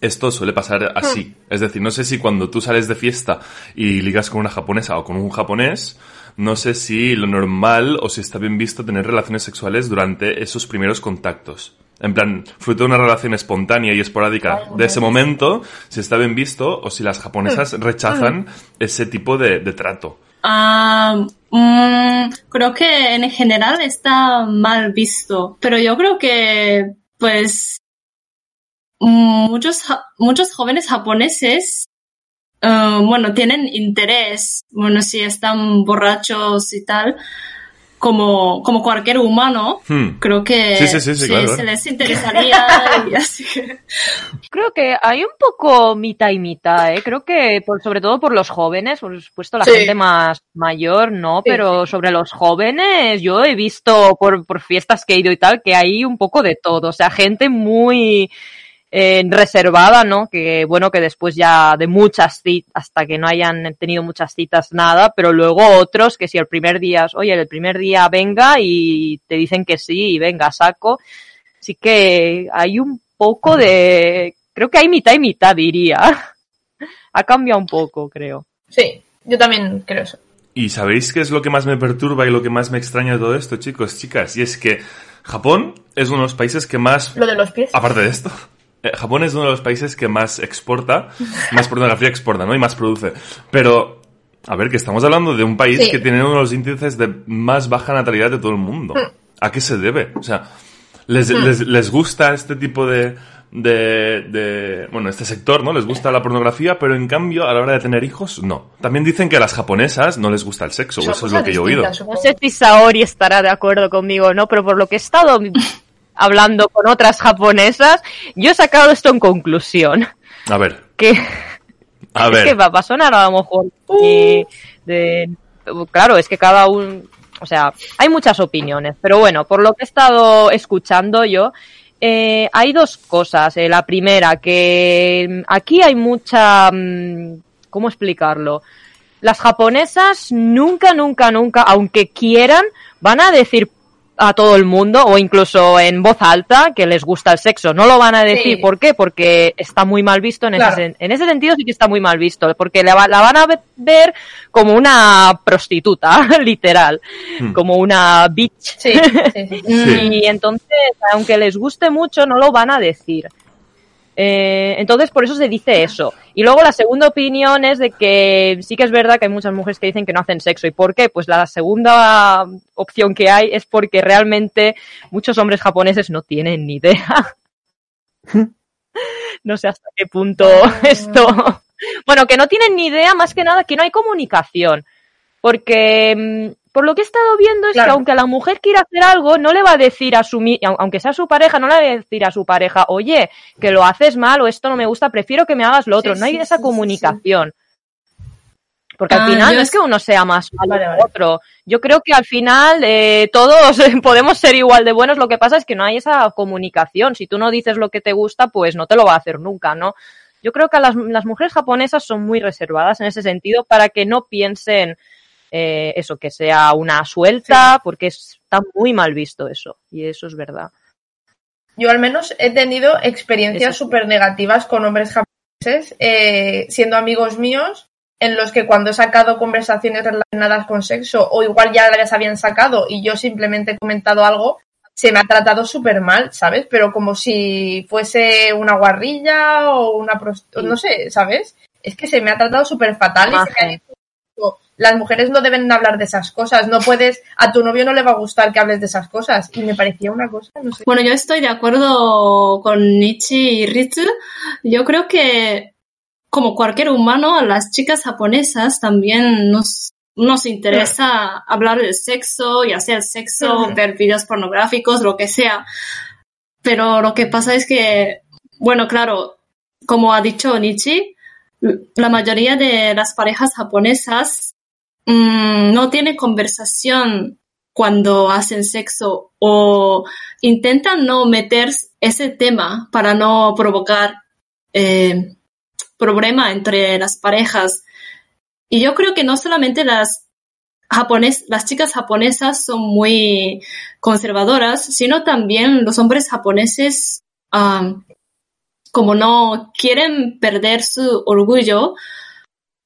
esto suele pasar así. Es decir, no sé si cuando tú sales de fiesta y ligas con una japonesa o con un japonés, no sé si lo normal o si está bien visto tener relaciones sexuales durante esos primeros contactos. En plan, fruto de una relación espontánea y esporádica de ese momento, si está bien visto o si las japonesas rechazan ese tipo de, de trato. Ah, mm, creo que en general está mal visto, pero yo creo que, pues, muchos, muchos jóvenes japoneses, eh, bueno, tienen interés, bueno, si están borrachos y tal, como, como cualquier humano, Hmm. creo que Sí, sí, sí, sí, claro, se les interesaría y así que- Creo que hay un poco mitad y mitad, ¿eh? Creo que por, sobre todo por los jóvenes, por supuesto la Sí. gente más mayor no, Sí, pero sobre los jóvenes yo he visto por, por fiestas que he ido y tal que hay un poco de todo, o sea, gente muy eh, reservada, ¿no? Que bueno, que después ya de muchas citas, hasta que no hayan tenido muchas citas, nada, pero luego otros que si el primer día, oye, el primer día venga y te dicen que sí y venga, saco. Así que hay un poco de, creo que hay mitad y mitad, diría. Ha cambiado un poco, creo. Sí, yo también creo eso. ¿Y sabéis qué es lo que más me perturba y lo que más me extraña de todo esto, chicos, chicas? Y es que Japón es uno de los países que más Lo de los pies. Aparte de esto, eh, Japón es uno de los países que más exporta, más pornografía exporta, ¿no? Y más produce. Pero, a ver, que estamos hablando de un país Sí. que tiene uno de los índices de más baja natalidad de todo el mundo. ¿A qué se debe? O sea, les, les, les gusta este tipo de, de, de- Bueno, este sector, ¿no? Les gusta la pornografía, pero en cambio, a la hora de tener hijos, no. También dicen que a las japonesas no les gusta el sexo, eso es lo que yo he oído. No sé si Saori estará de acuerdo conmigo no, pero por lo que he estado hablando con otras japonesas, yo he sacado esto en conclusión. A ver, Que a es ver. que va, va a sonar a lo mejor y de- claro es que cada uno o sea hay muchas opiniones pero bueno por lo que he estado escuchando yo eh, hay dos cosas Eh, la primera que mm, aquí hay mucha mm, cómo explicarlo las japonesas nunca nunca nunca aunque quieran van a decir a todo el mundo o incluso en voz alta que les gusta el sexo. No lo van a decir. Sí. ¿Por qué? Porque está muy mal visto en, Claro. ese, en ese sentido sí que está muy mal visto. Porque la, la van a ve- ver como una prostituta, literal. Hmm. Como una bitch. Sí, sí, sí. Sí. Y entonces, aunque les guste mucho, no lo van a decir. Eh, entonces, por eso se dice eso. Y luego la segunda opinión es de que sí que es verdad que hay muchas mujeres que dicen que no hacen sexo. ¿Y por qué? Pues la segunda opción que hay es porque realmente muchos hombres japoneses no tienen ni idea. no sé hasta qué punto esto. Bueno, que no tienen ni idea, más que nada, que no hay comunicación. Porque mm, por lo que he estado viendo es que aunque la mujer quiera hacer algo, no le va a decir a su aunque sea su pareja, no le va a decir a su pareja, oye, que lo haces mal o esto no me gusta, prefiero que me hagas lo otro. Sí, no hay sí, esa sí, comunicación. Porque al Ah, final no es que uno sea más malo Vale, que vale. otro. Yo creo que al final eh, todos podemos ser igual de buenos. Lo que pasa es que no hay esa comunicación. Si tú no dices lo que te gusta, pues no te lo va a hacer nunca, ¿no? Yo creo que las, las mujeres japonesas son muy reservadas en ese sentido para que no piensen eh, eso, que sea una suelta, porque está muy mal visto eso. Y eso es verdad. Yo al menos he tenido experiencias súper negativas con hombres japoneses, eh, siendo amigos míos, en los que cuando he sacado conversaciones relacionadas con sexo, o igual ya las habían sacado y yo simplemente he comentado algo, se me ha tratado súper mal, ¿sabes? Pero como si fuese una guarrilla o una prost- no sé, ¿sabes? Es que se me ha tratado súper fatal y se me ha. Las mujeres no deben hablar de esas cosas, no puedes, a tu novio no le va a gustar que hables de esas cosas. Y me parecía una cosa, no sé. Bueno, yo estoy de acuerdo con Nichi y Ritsu. Yo creo que, como cualquier humano, a las chicas japonesas también nos, nos interesa hablar de sexo, sea el sexo, Ujú. ver videos pornográficos, lo que sea. Pero lo que pasa es que, bueno, claro, como ha dicho Nichi, la mayoría de las parejas japonesas mm, no tienen conversación cuando hacen sexo o intentan no meter ese tema para no provocar eh, problema entre las parejas. Y yo creo que no solamente las japonés, las chicas japonesas son muy conservadoras, sino también los hombres japoneses, como no quieren perder su orgullo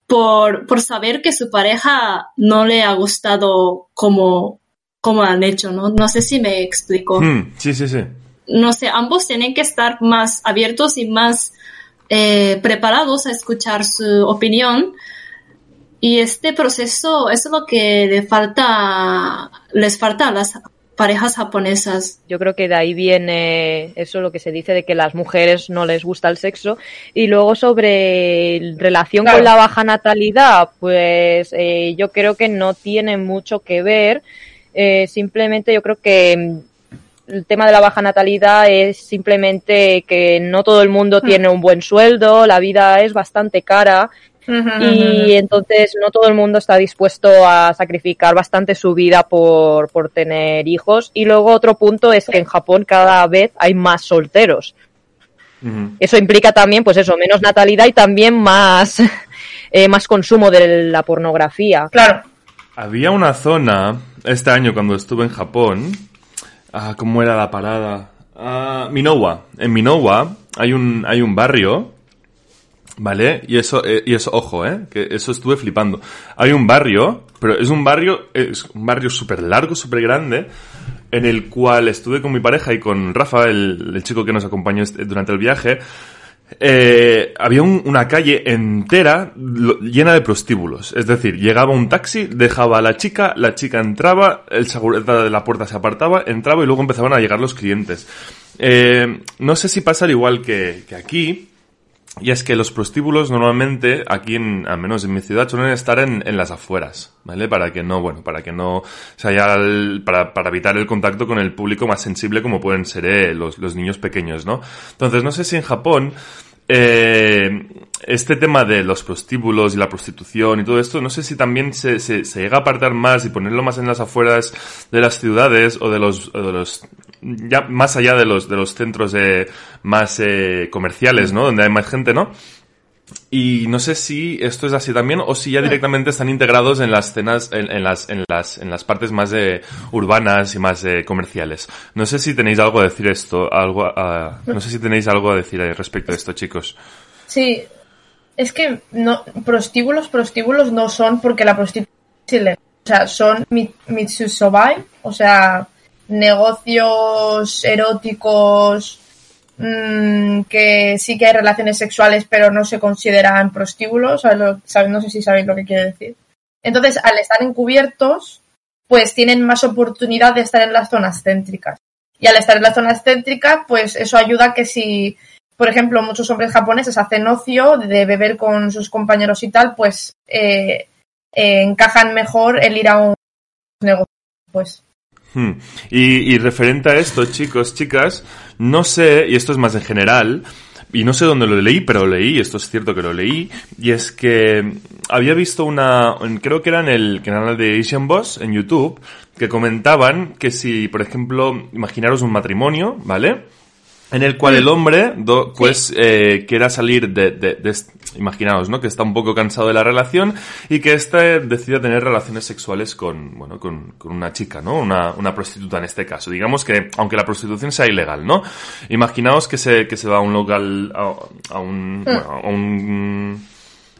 por, por saber que su pareja no le ha gustado como, como han hecho, ¿no? No sé si me explico. Hmm, sí, sí, sí. No sé, ambos tienen que estar más abiertos y más eh, preparados a escuchar su opinión. Y este proceso es lo que le falta, les falta a las parejas japonesas. Yo creo que de ahí viene eso lo que se dice de que las mujeres no les gusta el sexo. Y luego sobre relación Claro. con la baja natalidad, pues eh, yo creo que no tiene mucho que ver. Eh, simplemente yo creo que mm, el tema de la baja natalidad es simplemente que no todo el mundo tiene un buen sueldo, la vida es bastante cara y entonces no todo el mundo está dispuesto a sacrificar bastante su vida por, por tener hijos. Y luego otro punto es que en Japón cada vez hay más solteros. Eso implica también, pues eso, menos natalidad y también más, eh, más consumo de la pornografía. Claro. Había una zona este año cuando estuve en Japón. Ah, ¿Cómo era la parada? Ah, Minowa. En Minowa hay un, hay un barrio. ¿Vale? Y eso, eh, y eso, ojo, ¿eh? Que eso estuve flipando. Hay un barrio, pero es un barrio, es un barrio súper largo, súper grande, en el cual estuve con mi pareja y con Rafa, el, chico que nos acompañó durante el viaje. Eh, había un- una calle entera llena de prostíbulos. Es decir, llegaba un taxi, dejaba a la chica, la chica entraba, el seguridad de la puerta se apartaba, entraba y luego empezaban a llegar los clientes. Eh, no sé si pasa al igual que aquí, y es que los prostíbulos normalmente, aquí en, al menos en mi ciudad, suelen estar en, en las afueras, ¿vale? Para que no, bueno, para que no se haya, el- para, para evitar el contacto con el público más sensible como pueden ser eh, los, los niños pequeños, ¿no? Entonces, no sé si en Japón, eh, este tema de los prostíbulos y la prostitución y todo esto, no sé si también se, se, llega a apartar más y ponerlo más en las afueras de las ciudades o de los, de los ya más allá de los, de los centros eh, más eh, comerciales, ¿no? Donde hay más gente, ¿no? Y no sé si esto es así también o si ya directamente están integrados en las cenas, en, en las, en las, en las partes más eh, urbanas y más eh, comerciales. No sé si tenéis algo a decir esto, algo, a- no sé si tenéis algo a decir respecto a esto, chicos. Sí, es que no, prostíbulos, prostíbulos no son porque la prostitución es ilegal. O sea, son mi- mitsusobai, o sea, negocios eróticos mm, que sí que hay relaciones sexuales, pero no se consideran prostíbulos. ¿sabes lo- sabes- No sé si sabéis lo que quiere decir. Entonces, al estar encubiertos, pues tienen más oportunidad de estar en las zonas céntricas. Y al estar en las zonas céntricas, pues eso ayuda a que si por ejemplo, muchos hombres japoneses hacen ocio de beber con sus compañeros y tal, pues eh, eh, encajan mejor el ir a un negocio. Pues Hmm. Y, y referente a esto, chicos, chicas, no sé, y esto es más en general, y no sé dónde lo leí, pero lo leí, esto es cierto que lo leí, y es que había visto una, creo que era en el canal de Asian Boss, en YouTube, que comentaban que si, por ejemplo, imaginaros un matrimonio, ¿vale? En el cual el hombre, do- pues, eh, quiera salir de, de, de imaginaos, ¿no? Que está un poco cansado de la relación y que éste decida tener relaciones sexuales con, bueno, con, con una chica, ¿no? Una, una prostituta en este caso. Digamos que, aunque la prostitución sea ilegal, ¿no? Imaginaos que se, que se va a un local, a, a un, bueno, a un,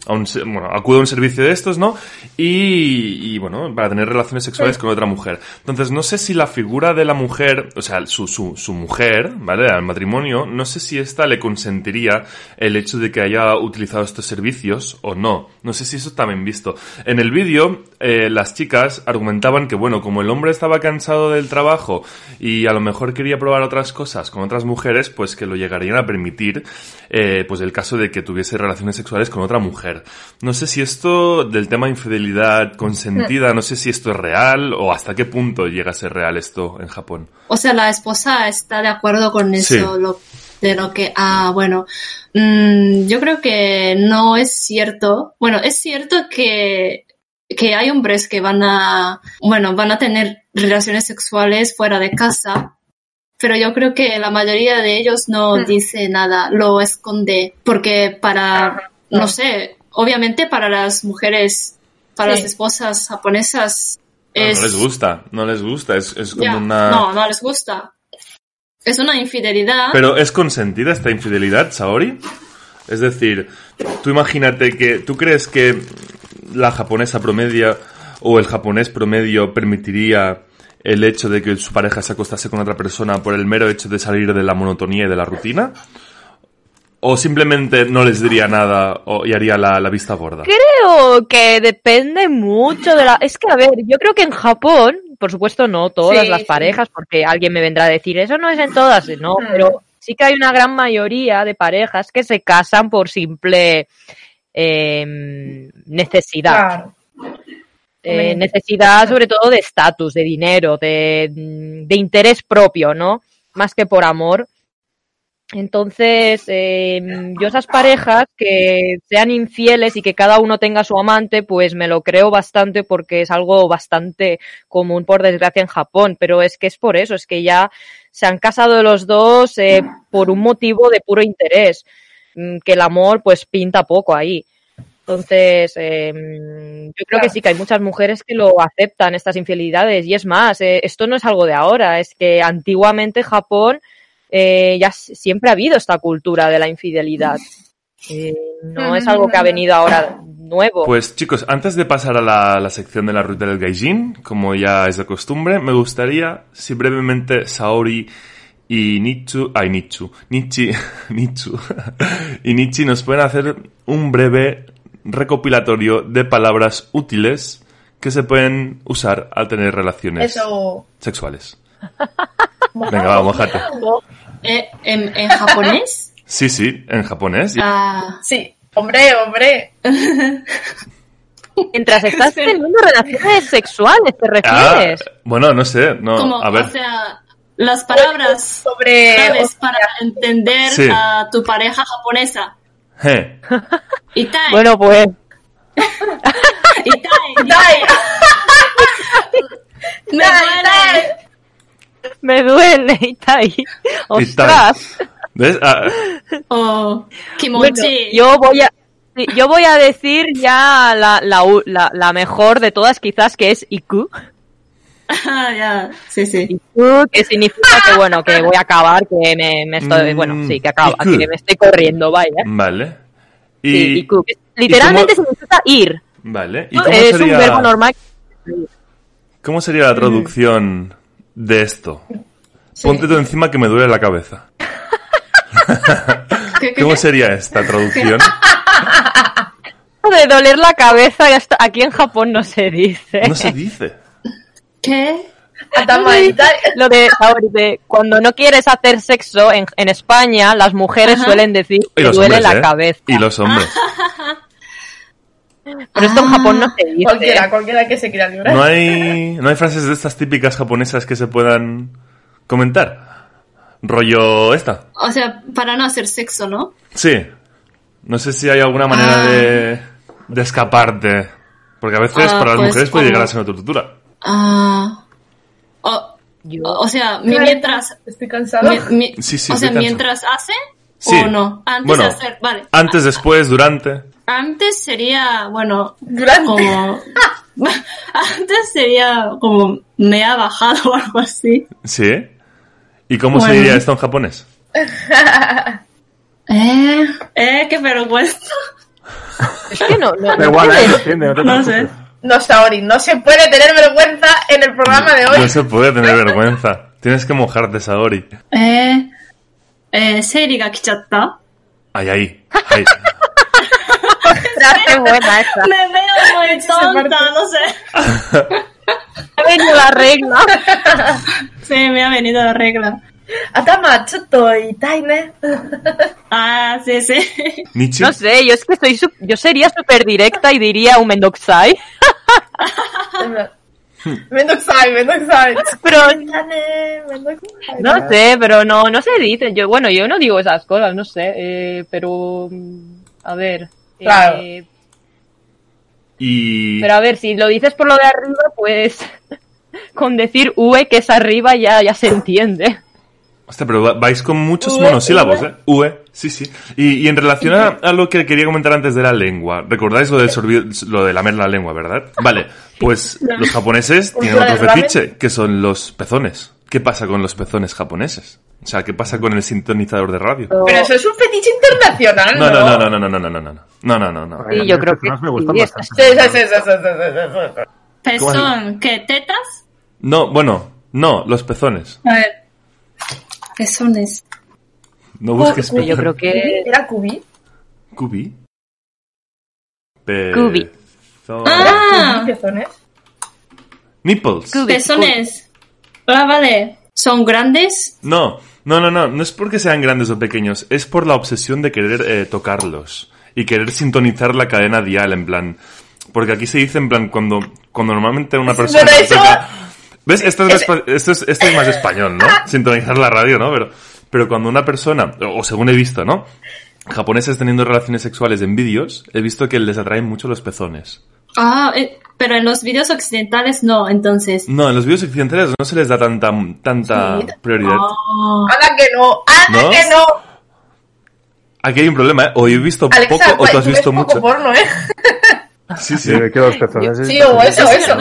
a un, bueno, acude a un servicio de estos, ¿no? Y, y, bueno, para tener relaciones sexuales con otra mujer. Entonces, no sé si la figura de la mujer, o sea, su, su, su mujer, ¿vale? Al matrimonio, no sé si esta le consentiría el hecho de que haya utilizado estos servicios o no. No sé si eso está bien visto. En el vídeo, eh, las chicas argumentaban que, bueno, como el hombre estaba cansado del trabajo y a lo mejor quería probar otras cosas con otras mujeres, pues que lo llegarían a permitir, eh, pues el caso de que tuviese relaciones sexuales con otra mujer. No sé si esto del tema de infidelidad consentida, no sé si esto es real o hasta qué punto llega a ser real esto en Japón. O sea, la esposa está de acuerdo con eso, Sí. lo, de lo que, ah, bueno, mm, yo creo que no es cierto. Bueno, es cierto que, que hay hombres que van a, bueno, van a tener relaciones sexuales fuera de casa, pero yo creo que la mayoría de ellos no dice nada, lo esconde, porque para, no sé, obviamente para las mujeres para Sí. las esposas japonesas No, es... no les gusta, no les gusta, es, es como una... No, no les gusta. Es una infidelidad. Pero ¿es consentida esta infidelidad, Saori? Es decir, tú imagínate que tú crees que la japonesa promedio o el japonés promedio permitiría el hecho de que su pareja se acostase con otra persona por el mero hecho de salir de la monotonía y de la rutina? ¿O simplemente no les diría nada o, y haría la, la vista gorda? Creo que depende mucho de la... Es que, a ver, yo creo que en Japón, por supuesto no todas Sí, las sí. parejas, porque alguien me vendrá a decir, eso no es en todas, no, pero sí que hay una gran mayoría de parejas que se casan por simple eh, necesidad. Claro. Eh, Hombre. necesidad sobre todo de estatus, de dinero, de, de interés propio, ¿no? Más que por amor. Entonces, eh, yo esas parejas que sean infieles y que cada uno tenga su amante, pues me lo creo bastante porque es algo bastante común, por desgracia, en Japón. Pero es que es por eso, es que ya se han casado los dos eh, por un motivo de puro interés, mm, que el amor pues pinta poco ahí. Entonces, eh, yo creo que sí que hay muchas mujeres que lo aceptan, estas infidelidades. Y es más, eh, esto no es algo de ahora, es que antiguamente Japón eh, ya siempre ha habido esta cultura de la infidelidad. Eh, no es algo que ha venido ahora nuevo. Pues chicos, antes de pasar a la, la sección de la ruta del gaijin, como ya es de costumbre, me gustaría si brevemente Saori y Nichu, ay Nichu, Nichi, Nichu y Nichi nos pueden hacer un breve recopilatorio de palabras útiles que se pueden usar al tener relaciones Eso. sexuales. Venga, vamos, mojate. Eh, ¿en, en japonés? Sí, sí, en japonés. Ah, Sí. Hombre, hombre. Mientras estás teniendo relaciones sexuales, ¿te Ah, refieres? bueno, no sé, no, como, a ver. o sea, las palabras Sobre. claves para entender Sí. a tu pareja japonesa. Je. Itai, Bueno, pues itai, ¡Dai! me ¡Dai, duele. Me duele y está ahí. Ostras. ¿Ves? Ah, Oh, Bueno, yo voy a yo voy a decir ya la, la, la, la mejor de todas quizás que es Iku. Ah, ya, sí, sí. Iku, que significa que bueno, que voy a acabar, que me, me estoy, Mm, bueno, sí, que acabo, Iku. que me estoy corriendo, vaya. vale. Y, Sí, Iku, que literalmente cómo- significa ir. Vale. ¿Y cómo Es un verbo normal. ¿Cómo sería la traducción de esto? Ponte tú encima que me duele la cabeza. ¿Qué, qué, ¿Cómo sería esta traducción? De doler la cabeza, aquí en Japón no se dice. No se dice. ¿Qué? Itai. Lo de, de cuando no quieres hacer sexo en, en España, las mujeres Ajá. suelen decir que duele hombres, la ¿eh? cabeza. Y los hombres. Pero esto en Japón no se dice. Cualquiera, cualquiera que se quiera librar. ¿No hay, ¿No hay frases de estas típicas japonesas que se puedan comentar? Rollo esta. O sea, para no hacer sexo, ¿no? Sí. No sé si hay alguna manera Ah. de, de escaparte. Porque a veces Ah, para las pues, mujeres puede llegar a ser una tortura. Ah. O, Yo- o sea, mi- mientras. Estoy cansado. mi- mi- Sí, sí, o sea, cansado. mientras hace Sí. o no. Antes Bueno, de hacer. Vale. Antes, después, durante antes sería, bueno, Durante. como antes sería como me ha bajado o algo así. ¿Sí? ¿Y cómo bueno. se diría esto en japonés? eh, eh, qué vergüenza. Que no, no, no, igual, eh, no, entiende, no sé. No, Saori, no se puede tener vergüenza en el programa de hoy. No se puede tener vergüenza. Tienes que mojarte, Saori. Eh, eh, Seiri ga kichatta. Ay, ay, ay. Qué buena esa. Me veo muy tonta, no sé. Ha venido la regla. Sí, me ha venido la regla. Atama, chutto, itai, ne. Ah, sí, sí. No sé, yo es que soy su- yo sería súper directa y diría un mendoxai. Mendoxai, mendoxai. Pero no sé, pero no, no se dice. Yo, bueno, yo no digo esas cosas, no sé, eh, pero mm, a ver. Eh, Claro. Y. Pero a ver, si lo dices por lo de arriba, pues con decir UE que es arriba ya, ya se entiende. Hostia, pero va- vais con muchos monosílabos. ¿eh? Ue, sí, sí. Y, y en relación a, a lo que quería comentar antes de la lengua, ¿recordáis lo del sorbi- lo de lamer la lengua, verdad? Vale, pues los japoneses tienen Cultura otro fetiche, que son los pezones. ¿Qué pasa con los pezones japoneses? O sea, ¿qué pasa con el sintonizador de radio? Pero eso es un fetiche internacional, No, ¿no? no, no, no, no, no, no, no, no, no, no, no, mí yo creo que me sí, gustan bastante. Sí, sí, sí, sí. Pezón, ¿qué? ¿Tetas? No, bueno, no, los pezones. A ver. Pezones. No busques Cubi, Yo creo que ¿Era Cubi? Cubi. Cubi. Pezón- Ah. Cubi, pezones. Nipples. Pezones. Ah, vale. ¿Son grandes? No, no, no, no, no es porque sean grandes o pequeños, es por la obsesión de querer eh, tocarlos y querer sintonizar la cadena dial, en plan. Porque aquí se dice en plan cuando, cuando normalmente una persona eso- toca- ¿Ves? Esto es, esto, es, esto es más español, ¿no? Sintonizar la radio, ¿no? Pero, pero cuando una persona, o según he visto, ¿no? Japoneses teniendo relaciones sexuales en vídeos, he visto que les atraen mucho los pezones. Ah, eh, pero en los vídeos occidentales no, entonces. No, en los vídeos occidentales no se les da tanta, tanta Sí. prioridad. Ah. ¡Anda que no! ¡Anda ¿No? que no! Aquí hay un problema, ¿eh? O he visto Alexa, poco o tú has visto poco mucho. porno, ¿eh? Sí, sí. Sí, que los pezones. Sí, o eso, Es eso.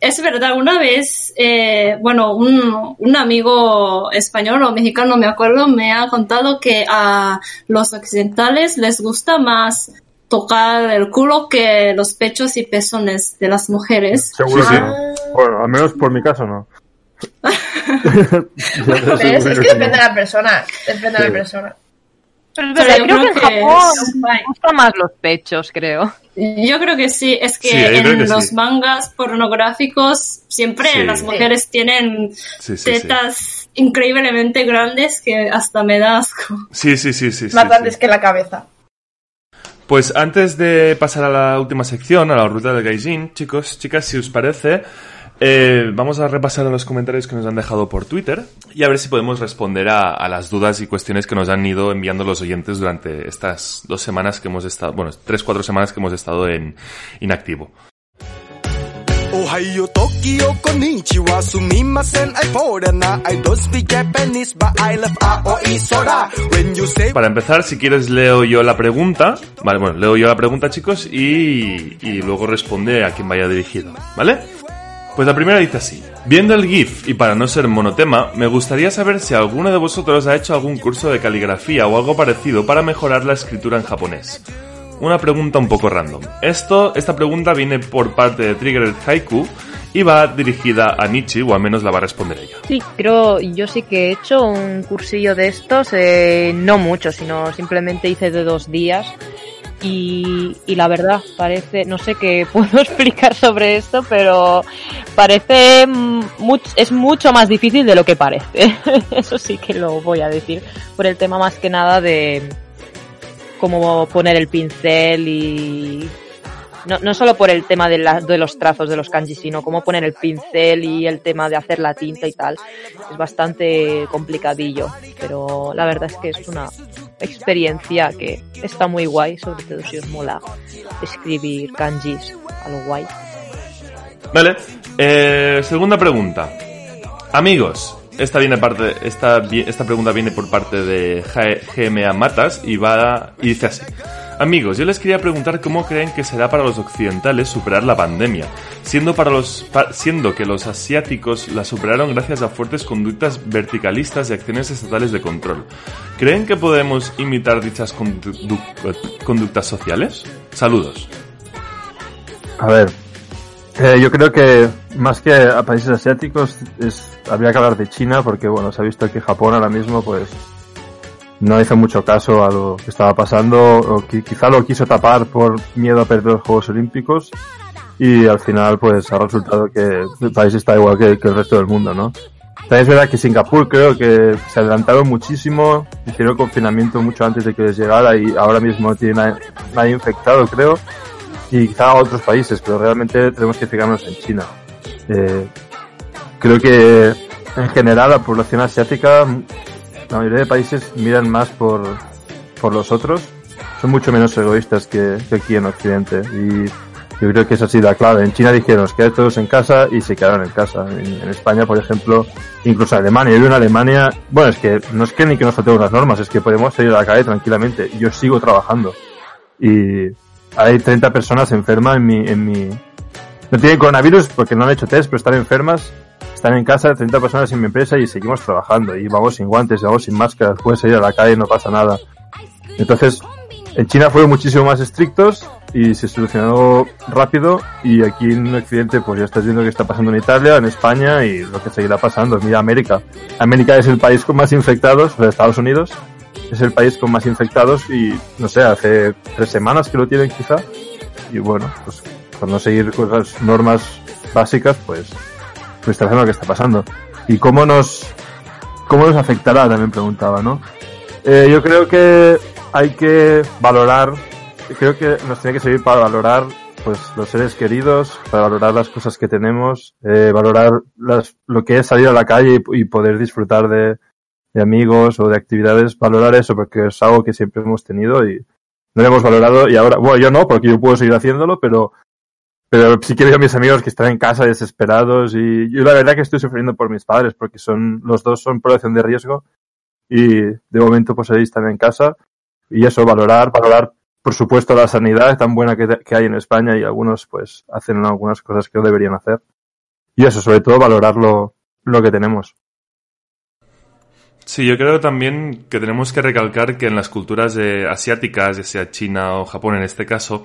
es, verdad, una vez, eh, bueno, un, un amigo español o mexicano, no me acuerdo, me ha contado que a los occidentales les gusta más tocar el culo que los pechos y pezones de las mujeres. Seguro Sí, que sí. no. Bueno, al menos por mi caso no. Pero es, es que depende de la persona. Depende de la persona. Pero Pero creo, yo que en creo que Japón son guay. gustan más los pechos, creo. Yo creo que sí, es que Sí, en que los sí. mangas pornográficos siempre Sí. las mujeres tienen Sí, sí, sí. tetas increíblemente grandes que hasta me da asco. Sí, sí, sí, sí. Más sí. grandes que la cabeza. Pues antes de pasar a la última sección, a la ruta del gaijin, chicos, chicas, si os parece, eh, vamos a repasar los comentarios que nos han dejado por Twitter y a ver si podemos responder a, a las dudas y cuestiones que nos han ido enviando los oyentes durante estas dos semanas que hemos estado, bueno, tres, cuatro semanas que hemos estado en inactivo おはよう、Tokyo, konnichiwa, sumimasen, I foreigner, I don't speak Japanese, but I love Aoi Sora. When you say Para empezar, si quieres leo yo la pregunta, vale, bueno, leo yo la pregunta, chicos, y, y luego responde a quien vaya dirigido, ¿vale? Pues la primera dice así. Viendo el GIF y para no ser monotema, me gustaría saber si alguno de vosotros ha hecho algún curso de caligrafía o algo parecido para mejorar la escritura en japonés. Una pregunta un poco random. Esto, esta pregunta viene por parte de Triggered Haiku y va dirigida a Nichi, o al menos la va a responder ella. Sí, creo, yo sí que he hecho un cursillo de estos, eh, no mucho, sino simplemente hice de dos días. Y, y la verdad, parece, no sé qué puedo explicar sobre esto, pero parece, es mucho más difícil de lo que parece. Eso sí que lo voy a decir, por el tema más que nada de cómo poner el pincel y no, no solo por el tema de, la- de los trazos de los kanji, sino cómo poner el pincel y el tema de hacer la tinta y tal. Es bastante complicadillo, pero la verdad es que es una experiencia que está muy guay, sobre todo si os mola escribir kanjis a lo guay. Vale. Eh, segunda pregunta. Amigos, esta viene parte, esta, esta pregunta viene por parte de GMA Matas y va y dice así. Amigos, yo les quería preguntar cómo creen que será para los occidentales superar la pandemia, siendo para los siendo que los asiáticos la superaron gracias a fuertes conductas verticalistas y acciones estatales de control. ¿Creen que podemos imitar dichas condu- conductas sociales? Saludos. A ver, eh, yo creo que más que a países asiáticos es, habría que hablar de China porque bueno, se ha visto que Japón ahora mismo pues no hizo mucho caso a lo que estaba pasando o qui- quizá lo quiso tapar por miedo a perder los Juegos Olímpicos y al final pues ha resultado que el país está igual que, que el resto del mundo, ¿no? También es verdad que Singapur creo que se adelantaron muchísimo, hicieron confinamiento mucho antes de que les llegara y ahora mismo no tiene nadie infectado creo y quizá otros países, pero realmente tenemos que fijarnos en China. Eh, creo que en general la población asiática, la mayoría de países miran más por, por los otros, son mucho menos egoístas que, que aquí en Occidente y Yo creo que ha sido la clave. En China dijeron, quedáis todos en casa y se quedaron en casa. En, España, por ejemplo, incluso Alemania. Yo vivo en Alemania, bueno, es que no es que ni que nos faltemos las normas, es que podemos salir a la calle tranquilamente. Yo sigo trabajando. Y hay 30 personas enfermas en mi, en mi, no tienen coronavirus porque no han hecho test, pero están enfermas. Están en casa 30 personas en mi empresa y seguimos trabajando. Y vamos sin guantes, vamos sin máscaras, pueden salir a la calle y no pasa nada. Entonces, en China fueron muchísimo más estrictos y se solucionó rápido y aquí en Occidente pues ya estás viendo que está pasando en Italia, en España y lo que seguirá pasando. Mira América. América es el país con más infectados, sea, Estados Unidos es el país con más infectados y no sé, hace tres semanas que lo tienen quizá. Y bueno, pues por no seguir con las normas básicas, pues, pues está haciendo lo que está pasando. ¿Y cómo nos, cómo nos afectará? También preguntaba, ¿no? Eh, yo creo que hay que valorar, creo que nos tiene que servir para valorar pues los seres queridos, para valorar las cosas que tenemos, eh, valorar las, lo que es salir a la calle y poder disfrutar de, de, amigos o de actividades, valorar eso porque es algo que siempre hemos tenido y no lo hemos valorado y ahora, bueno, yo no, porque yo puedo seguir haciéndolo, pero pero sí que veo a mis amigos que están en casa desesperados y yo la verdad que estoy sufriendo por mis padres porque son los dos son población de riesgo y de momento pues ahí están en casa y eso valorar valorar por supuesto la sanidad tan buena que, que hay en España y algunos pues hacen algunas cosas que no deberían hacer y eso sobre todo valorar lo, lo que tenemos Sí, yo creo también que tenemos que recalcar que en las culturas eh, asiáticas, ya sea China o Japón en este caso,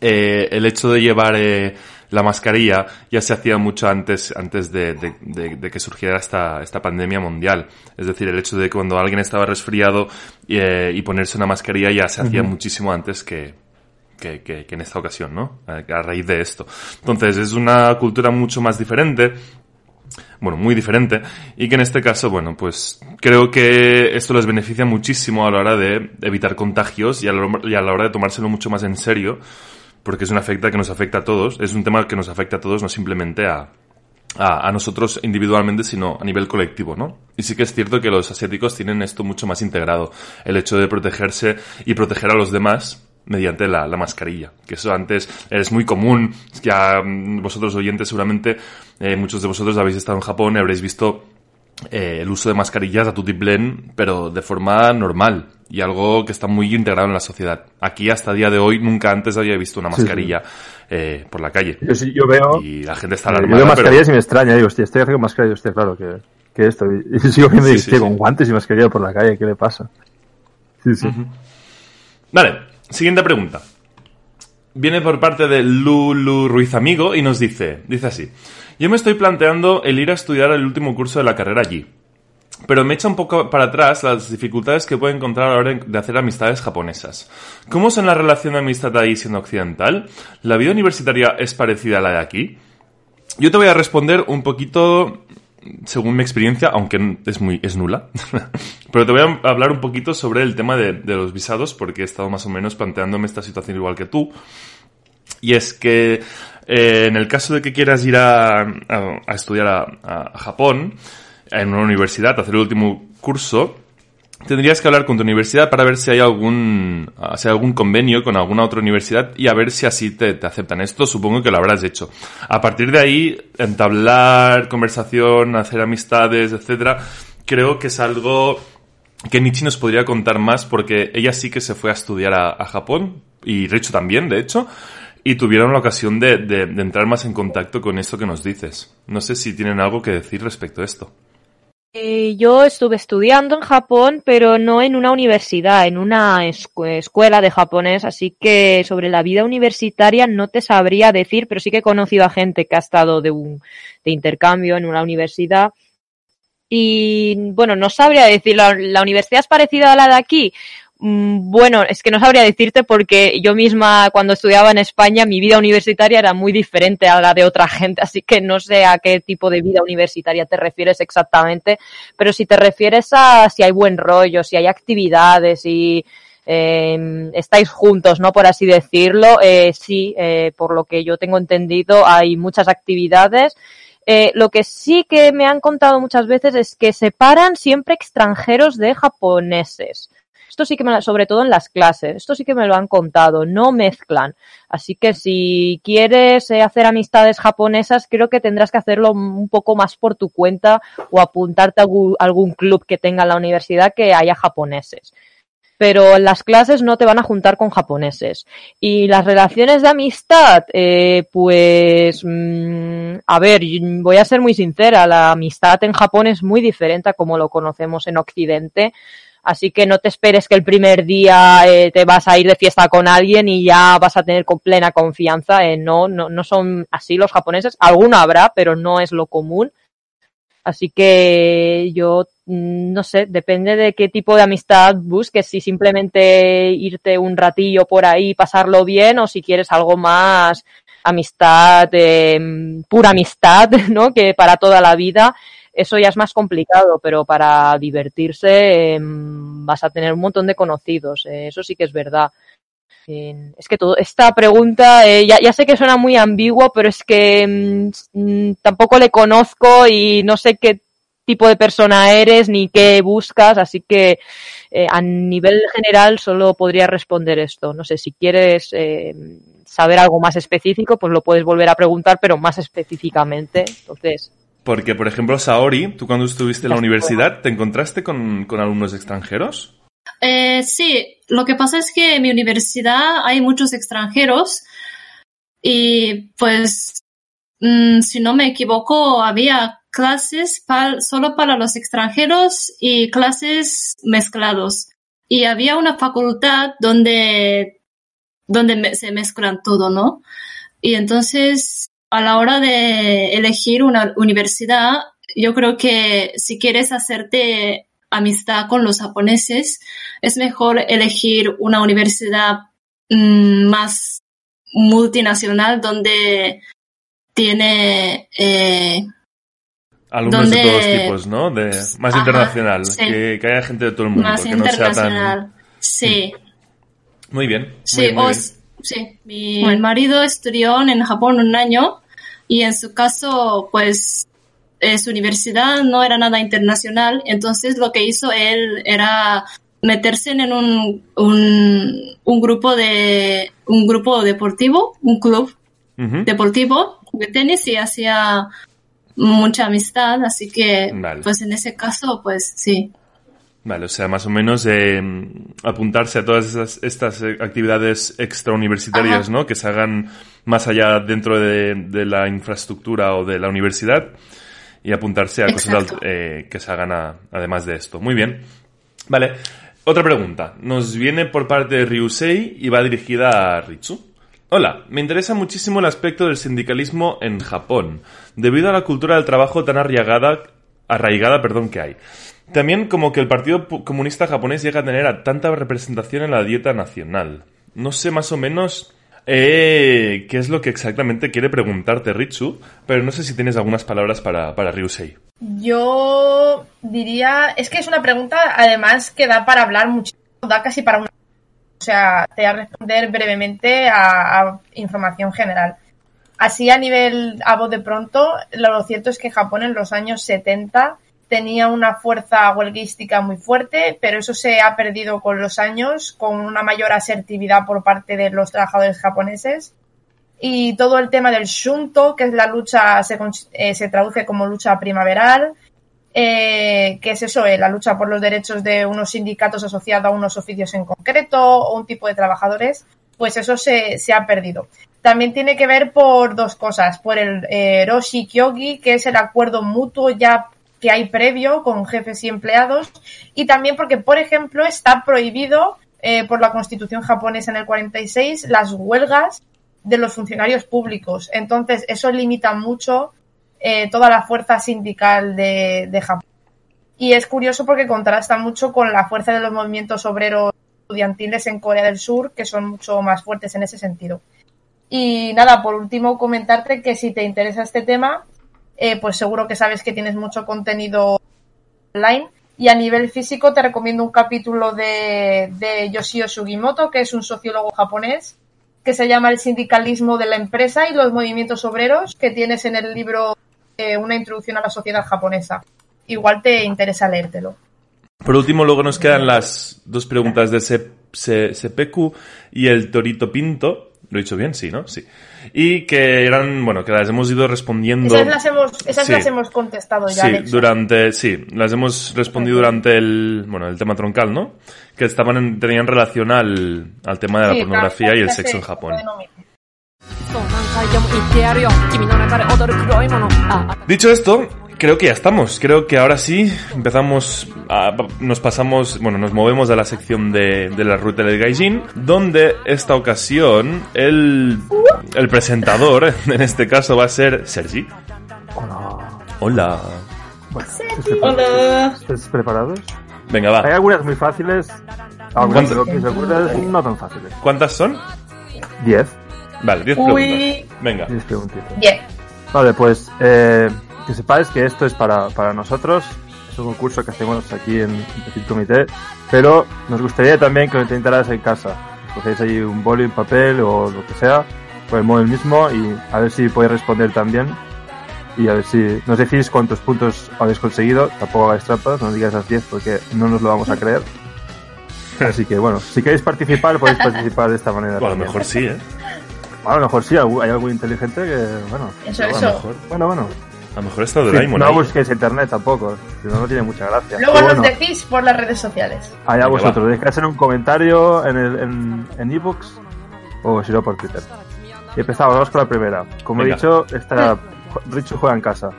eh, el hecho de llevar eh, la mascarilla ya se hacía mucho antes, antes de, de, de, de, que surgiera esta, esta pandemia mundial. Es decir, el hecho de que cuando alguien estaba resfriado eh, y ponerse una mascarilla ya se hacía uh -huh. muchísimo antes que, que, que, que, en esta ocasión, ¿no? A raíz de esto. Entonces, es una cultura mucho más diferente. Bueno, muy diferente. Y que en este caso, bueno, pues creo que esto les beneficia muchísimo a la hora de evitar contagios y a la, hora de tomárselo mucho más en serio porque es un afecta que nos afecta a todos, es un tema que nos afecta a todos, no simplemente a, a, a, nosotros individualmente, sino a nivel colectivo, ¿no? Y sí que es cierto que los asiáticos tienen esto mucho más integrado, el hecho de protegerse y proteger a los demás mediante la, la mascarilla, que eso antes es muy común, ya vosotros oyentes seguramente, eh, muchos de vosotros habéis estado en Japón y habréis visto eh, el uso de mascarillas a tutiplén, pero de forma normal y algo que está muy integrado en la sociedad. Aquí hasta el día de hoy nunca antes había visto una mascarilla sí, sí. Eh, por la calle. Yo, sí, yo veo y la gente está eh, alarmada. Yo veo mascarillas pero... y me extraña, digo, hostia, estoy haciendo mascarilla, hostia, claro que, que esto. Y, sigo viendo sí, y, con guantes y mascarilla por la calle, ¿qué le pasa? Sí, sí. Uh -huh. Vale, siguiente pregunta. Viene por parte de Lulu Ruiz Amigo y nos dice, dice así. Yo me estoy planteando el ir a estudiar el último curso de la carrera allí. Pero me echa un poco para atrás las dificultades que puedo encontrar a la hora de hacer amistades japonesas. ¿Cómo es en la relación de amistad ahí siendo occidental? ¿La vida universitaria es parecida a la de aquí? Yo te voy a responder un poquito según mi experiencia, aunque es muy es nula. Pero te voy a hablar un poquito sobre el tema de, de, los visados, porque he estado más o menos planteándome esta situación igual que tú. Y es que eh, en el caso de que quieras ir a, a, a estudiar a, a Japón, en una universidad, hacer el último curso, tendrías que hablar con tu universidad para ver si hay algún, si hay algún convenio con alguna otra universidad y a ver si así te, te, aceptan. Esto supongo que lo habrás hecho. A partir de ahí, entablar conversación, hacer amistades, etcétera, creo que es algo que Nietzsche nos podría contar más porque ella sí que se fue a estudiar a, a Japón y Richo también, de hecho, y tuvieron la ocasión de, de, de entrar más en contacto con esto que nos dices. No sé si tienen algo que decir respecto a esto. Eh, yo estuve estudiando en Japón, pero no en una universidad, en una escu escuela de japonés, así que sobre la vida universitaria no te sabría decir, pero sí que he conocido a gente que ha estado de, un, de intercambio en una universidad. Y bueno, no sabría decir, ¿la, ¿la universidad es parecida a la de aquí? Mm, bueno, es que no sabría decirte porque yo misma cuando estudiaba en España mi vida universitaria era muy diferente a la de otra gente, así que no sé a qué tipo de vida universitaria te refieres exactamente, pero si te refieres a si hay buen rollo, si hay actividades y eh, estáis juntos, ¿no? Por así decirlo, eh, sí, eh, por lo que yo tengo entendido hay muchas actividades. Eh, lo que sí que me han contado muchas veces es que separan siempre extranjeros de japoneses Esto sí que me, sobre todo en las clases, esto sí que me lo han contado, no mezclan. Así que si quieres eh, hacer amistades japonesas, creo que tendrás que hacerlo un poco más por tu cuenta o apuntarte a algún club que tenga en la universidad que haya japoneses pero las clases no te van a juntar con japoneses. Y las relaciones de amistad, eh, pues, mm, a ver, voy a ser muy sincera, la amistad en Japón es muy diferente a como lo conocemos en Occidente. Así que no te esperes que el primer día eh, te vas a ir de fiesta con alguien y ya vas a tener con plena confianza. Eh, no, no, no son así los japoneses. Alguno habrá, pero no es lo común. Así que yo mm, no sé, depende de qué tipo de amistad busques, si simplemente irte un ratillo por ahí, pasarlo bien, o si quieres algo más amistad, eh, pura amistad, ¿no? Que para toda la vida, eso ya es más complicado, pero para divertirse em, vas a tener un montón de conocidos, eh, eso sí que es verdad. Es que todo, esta pregunta, eh, ya, ya, sé que suena muy ambiguo, pero es que mm, mm, tampoco le conozco y no sé qué tipo de persona eres ni qué buscas, así que eh, a nivel general solo podría responder esto. No sé, si quieres saber algo más específico, pues lo puedes volver a preguntar, pero más específicamente. Entonces. Porque, por ejemplo, Saori, tú cuando estuviste en la universidad, ¿te encontraste con, con alumnos extranjeros? Eh, sí, lo que pasa es que en mi universidad hay muchos extranjeros y pues, mm, si no me equivoco, había clases solo para los extranjeros y clases mezclados. Y había una facultad donde, donde se mezclan todo, ¿no? Y entonces, a la hora de elegir una universidad, yo creo que si quieres hacerte amistad con los japoneses, es mejor elegir una universidad mm, más multinacional donde tiene eh, alumnos de todos tipos, ¿no? De, más internacional, que, haya gente de todo el mundo, más que no sea tan... Sí. Mm. Muy bien. sí, sí. Mi marido estudió en Japón un año y en su caso, pues eh, su universidad no era nada internacional, entonces lo que hizo él era meterse en un, un, grupo de un grupo deportivo, un club deportivo de tenis y hacía mucha amistad, así que pues en ese caso pues sí. Vale, o sea, más o menos eh, apuntarse a todas estas actividades extrauniversitarias, ¿no? Que se hagan más allá dentro de, de, la infraestructura o de la universidad y apuntarse a cosas eh, que se hagan además de esto. Muy bien. Vale. Otra pregunta. Nos viene por parte de Ryusei y va dirigida a Ritsu. Hola, me interesa muchísimo el aspecto del sindicalismo en Japón, debido a la cultura del trabajo tan arraigada, arraigada perdón, que hay. También como que el Partido Comunista japonés llega a tener tanta representación en la dieta nacional. No sé más o menos eh, qué es lo que exactamente quiere preguntarte Ritsu, pero no sé si tienes algunas palabras para, para Ryusei. Yo diría, es que es una pregunta además que da para hablar muchísimo, da casi para una... O sea, te voy a responder brevemente a, información general. Así a nivel, a voz de pronto, lo cierto es que Japón en los años 70 tenía una fuerza huelguística muy fuerte, pero eso se ha perdido con los años, con una mayor asertividad por parte de los trabajadores japoneses. Y todo el tema del shunto, que es la lucha, se, eh, se traduce como lucha primaveral, eh, que es eso, eh, la lucha por los derechos de unos sindicatos asociados a unos oficios en concreto o un tipo de trabajadores, pues eso se, ha perdido. También tiene que ver por dos cosas, por el eh, Roshi Kyogi, que es el acuerdo mutuo ya que hay previo con jefes y empleados y también porque, por ejemplo, está prohibido eh, por la Constitución japonesa en el 46 las huelgas de los funcionarios públicos. Entonces, eso limita mucho eh, toda la fuerza sindical de, de, Japón. Y es curioso porque contrasta mucho con la fuerza de los movimientos obreros estudiantiles en Corea del Sur, que son mucho más fuertes en ese sentido. Y nada, por último, comentarte que si te interesa este tema, eh, pues seguro que sabes que tienes mucho contenido online. Y a nivel físico te recomiendo un capítulo de, de Yoshio Sugimoto, que es un sociólogo japonés, que se llama El sindicalismo de la empresa y los movimientos obreros, que tienes en el libro eh, Una introducción a la sociedad japonesa. Igual te interesa leértelo. Por último, luego nos quedan las dos preguntas de Se- Se- Sepeku y el Torito Pinto. Lo he dicho bien, sí, ¿no? Sí. Y que eran, bueno, que las hemos ido respondiendo. Esas las hemos, esas sí. las hemos contestado ya. Sí, durante, sí, las hemos respondido durante el, bueno, el tema troncal, ¿no? Que estaban en, tenían relación al, al tema de la sí, pornografía claro, y el sexo en Japón. Dicho esto, creo que ya estamos. Creo que ahora sí empezamos, a- nos pasamos, bueno, nos movemos a la sección de, de la ruta del Gaijin, donde esta ocasión el, el presentador, en este caso, va a ser Sergi. Hola. Hola. ¿Estáis preparados? Venga, Hay va. algunas muy fáciles, algunas no tan fáciles. ¿Cuántas son? Diez. Vale, 10 Uy. preguntas. Venga. Diez preguntitas. Bien. Vale, pues eh, que sepáis que esto es para, para nosotros. Es un concurso que hacemos aquí en Petit Comité. Pero nos gustaría también que lo intentaras en casa. Cogéis ahí un boli, un papel o lo que sea, por el móvil mismo y a ver si podéis responder también. Y a ver si nos decís cuántos puntos habéis conseguido. Tampoco hagáis trampas, no digáis las 10 porque no nos lo vamos a creer. Así que bueno, si queréis participar, podéis participar de esta manera. Bueno, a lo mejor sí, ¿eh? A lo mejor sí, hay algún inteligente que, bueno. Eso, eso. mejor, Bueno, bueno. A lo mejor está Sí, Doraemon no ahí. busquéis internet tampoco, si no, no tiene mucha gracia. Luego Pero nos bueno, decís por las redes sociales. allá vosotros, dejad en un comentario en el en, en ebooks o si no por Twitter. Y empezamos, vamos con la primera. Como Venga. he dicho, esta Richu juega en casa.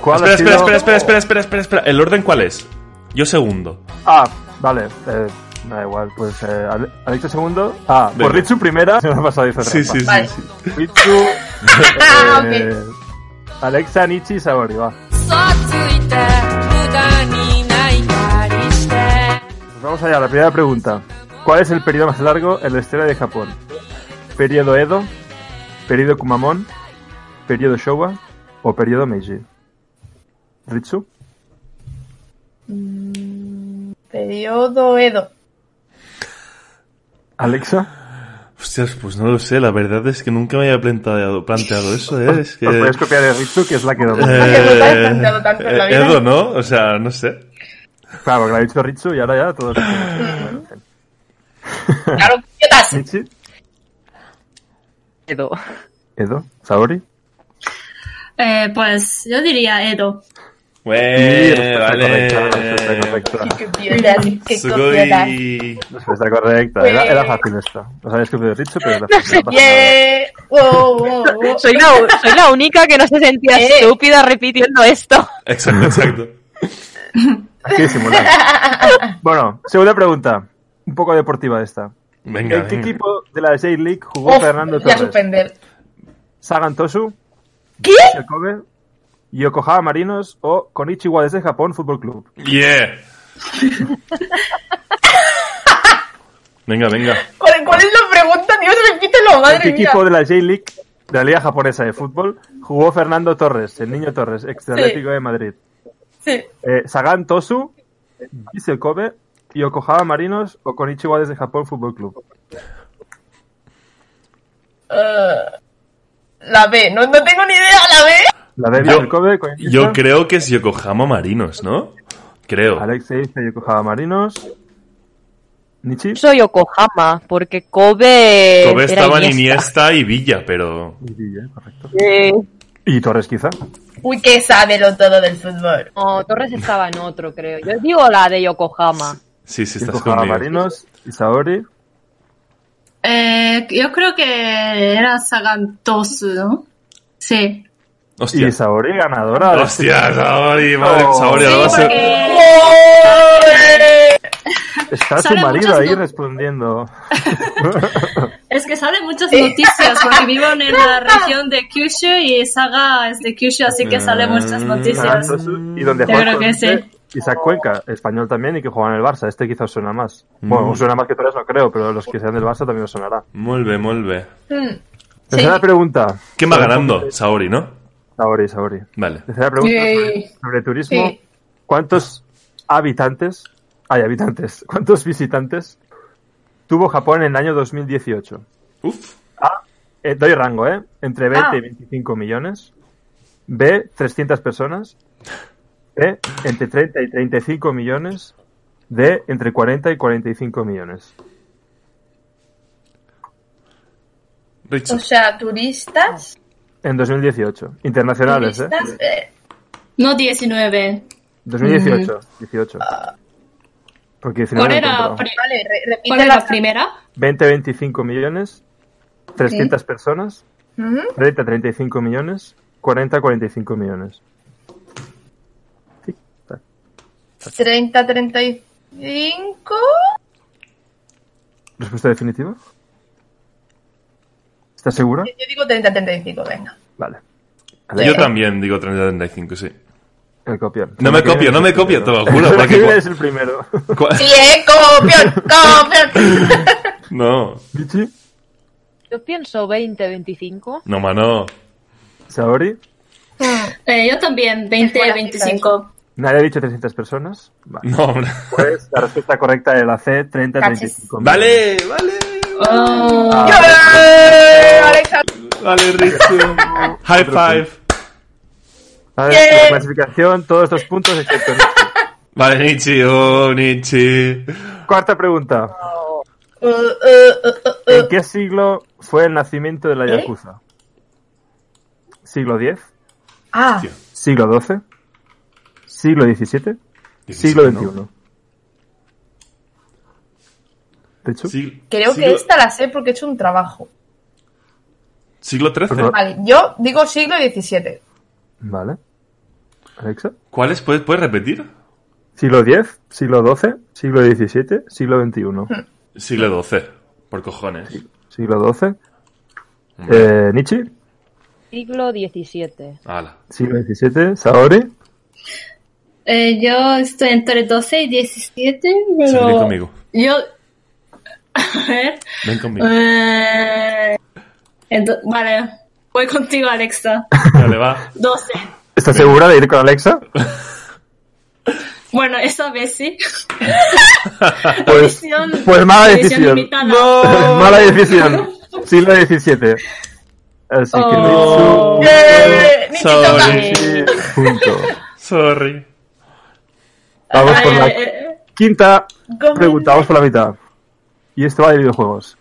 ¿Cuál Espera, ha espera, sido- espera, espera, espera, espera, espera, espera. ¿El orden cuál es? Yo segundo. Ah, vale, eh, da igual, pues eh, Ale- Alexa segundo. Ah, Venga. por Richu primera. Se me ha pasado dice Sí, sí, sí. Vale. sí. Richu, Ah, eh, Alexa Nietzsche Sabori, va. Vamos allá, la primera pregunta. ¿Cuál es el periodo más largo en la historia de Japón? ¿Periodo Edo? ¿Periodo Kumamon? ¿Periodo Showa? ¿O periodo Meiji? ¿Ritsu? Mm, periodo Edo. ¿Alexa? Hostias, pues no lo sé. La verdad es que nunca me había planteado, planteado eso, ¿eh? Es que... Os puedes copiar de Ritsu, que es la que que no has planteado tanto en la vida. Edo, ¿no? O sea, no sé. Claro, porque lo ha dicho Ritsu y ahora ya todos. Claro, idiotas. ¿Nichi? Edo. ¿Edo? ¿Saori? Eh, pues yo diría Edo. Bueno, respuesta correcta, respuesta vale. correcta. Sugoi. Respuesta correcta. Era, era fácil esta. No sabéis que Ritsu, pero era fácil. no nada. Yeah. Wow, wow, wow. Soy la, soy la única que no se sentía Eh. estúpida repitiendo esto. Exacto, exacto. Aquí disimular. Bueno, segunda pregunta. Un poco deportiva esta. Venga, ¿En qué venga. equipo de la J-League jugó Uf, Fernando Torres? suspender. Sagan Tosu, ¿Qué? el Kobe, Yokohama Marinos o Konichiwa desde Japón Fútbol Club. Yeah. Venga, venga. ¿Cuál, cuál es la pregunta? Dios, repítelo, ¿En madre qué mía. equipo de la J-League, de la Liga Japonesa de Fútbol, jugó Fernando Torres, el niño Torres, ex Sí. Atlético de Madrid? Sí. Eh, Sagan Tosu, Vissel Kobe, Yokohama Marinos o Konichiwa desde Japón Fútbol Club. Eh, la B. No, no tengo ni idea, la B. La de Yo- creo que es Yokohama Marinos, ¿no? Creo. Alexei dice Yokohama Marinos. Nichi. Soy Yokohama, porque Kobe. Kobe estaba en Iniesta. Iniesta y Villa, pero... Y Villa, correcto. Eh, Y Torres quizá. Uy, que sabe lo todo del fútbol. No, Torres estaba en otro, creo. Yo digo la de Yokohama. Sí, sí, estás Yokohama conmigo. Marinos y Saori. Eh, yo creo que era Sagantosu, ¿no? Sí. Hostia. Y Saori ganadora. este- Hostia, Saori, madre, Oh. Saori, Sí, porque Está su marido muchas ahí no- respondiendo. es que salen muchas noticias porque vivo en la región de Kyushu y Saga es de Kyushu, así que salen muchas Sagan noticias. Y donde Yo juega creo que actualmente Isaac Cuenca, español también y que juega en el Barça. Este quizás suena más. Mm. Bueno, suena más que Torres, no creo, pero los que sean del Barça también os sonará. Molt bé. Mm. Tercera pregunta. ¿Quién va ganando? Saori, ¿no? Saori, Saori. Vale. Tercera pregunta sobre, sobre turismo. Sí. ¿Cuántos habitantes, hay habitantes, cuántos visitantes tuvo Japón en el año 2018? Uf. A, eh, doy rango, ¿eh? Entre 20 Ah. y 25 millones. B, 300 personas. de entre 30 y 35 millones de entre 40 y 45 millones. Richo. O sea, turistas. En 2018. Internacionales, ¿eh? eh, No 19. 2018. 18. Porque 19 ¿Cuál era, pri- vale, re- cuál era la primera? 20 25 millones. 300 personas. Ujú. 30 35 millones. 40 45 millones. Sí, está. 30, 35. ¿Respuesta definitiva? ¿Estás segura? Yo digo 30, 35, venga. Vale. Yo también digo 30-35, sí. El copión. No me copio, no me copio, te lo juro. El Porque es el primero. Sí, eh, copión, copión. No, Michi, Yo pienso 20, 25. no, mano. Saori, Eh, yo también, 20, buena 25. nadie ha dicho 300 personas. Vale. No, hombre. Pues la respuesta correcta es la C, 30 Cachis. 35 Vale, vale. Oh, ¡Eh! Vale, Richo. High five. Vale, Bien. la clasificación, todos estos puntos excepto Michi. Vale, Nichi, oh, Nichi. Cuarta pregunta. Uh, uh, uh, uh, uh. ¿En qué siglo fue el nacimiento de la ¿Eh? Yakuza? ¿Siglo X? Ah. ¿Siglo XII? ¿Siglo XVII? ¿Siglo ¿no? ¿Richu? Sí- creo que esta la sé porque he hecho un trabajo. ¿Siglo XIII? Perdón. Vale, yo digo siglo XVII. Vale. Alexa. ¿Cuáles? ¿Puedes, ¿Puedes repetir? ¿Siglo X? ¿Siglo XII? ¿Siglo XVII? ¿Siglo XXI? Siglo XII. Por cojones. ¿Siglo XII? Eh, ¿Nichi? Siglo XVII. ¿Siglo XVII? ¿Saori? eh, yo estoy entre 12 y 17, Sí, pero... Yo... A ver... Ven conmigo. Eh, ento- vale, voy contigo, Alexa. Vale, va. 12. ¿Estás segura de ir con Alexa? Bueno, esa vez sí. Pues, Edición- pues mala edición decisión. limitada. Mala decisión. Siglo XVII. Así que Oh. ¡Eh! Nichi toca. Sorry. Punto. Sorry. Vamos con la Eh, eh, quinta Gómez. pregunta, vamos por la mitad. Y esto va de videojuegos.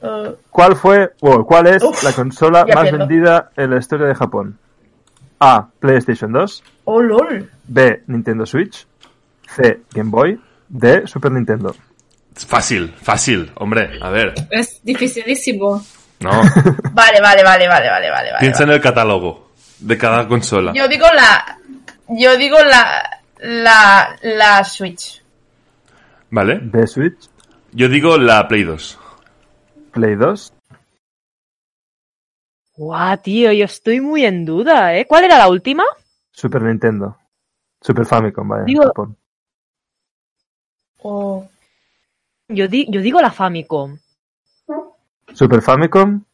Uh, ¿Cuál fue, o cuál es Uf, la consola más pierdo. vendida en la historia de Japón? A. PlayStation 2. oh, lol. B. Nintendo Switch. C. Game Boy. D. Super Nintendo. Fácil, fácil. Hombre, a ver. es dificilísimo. No. Vale, vale, vale, vale, vale, vale. Piensa vale. en el catálogo de cada consola. Yo digo la. Yo digo la. La. La Switch. ¿Vale? B. Switch. Yo digo la Play 2. Play 2. Guau, tío, yo estoy muy en duda, ¿eh? ¿Cuál era la última? Super Nintendo. Super Famicom, vaya. Digo- Japón. Oh. Yo, di- yo digo la Famicom. Super Famicom.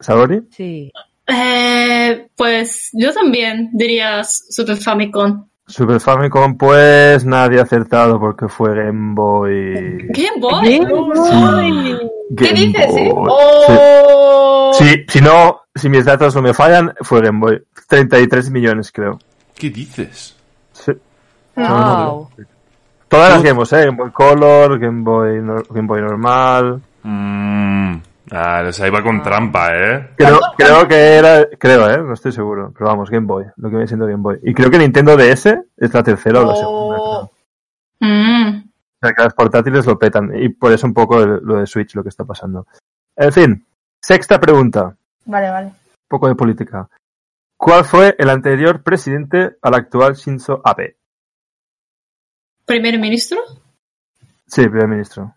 Saori. Sí. Eh, pues yo también diría Super Famicom. Super Famicom, pues nadie ha acertado porque fue Game Boy. Game Boy. ¿Qué Game dices, eh? Boy. Oh. Sí. Sí, si no, si mis datos no me fallan, fue Game Boy. 33 millones, creo. ¿Qué dices? Sí. Wow. Todas las Game Boys, ¿eh? Game Boy Color, Game Boy, Game Boy normal. Mmm. Ah, o sea, iba con trampa, ¿eh? Creo, creo que era, creo, ¿eh? No estoy seguro. Pero vamos, Game Boy. Lo que viene siendo Game Boy. Y creo que Nintendo DS es la tercera o la segunda. creo. Oh. Mm. O sea, que las portátiles lo petan. Y por eso un poco el- lo de Switch, lo que está pasando. En fin, sexta pregunta. Vale, vale. Un poco de política. ¿Cuál fue el anterior presidente al actual Shinzo Abe? ¿Primer ministro? Sí, primer ministro.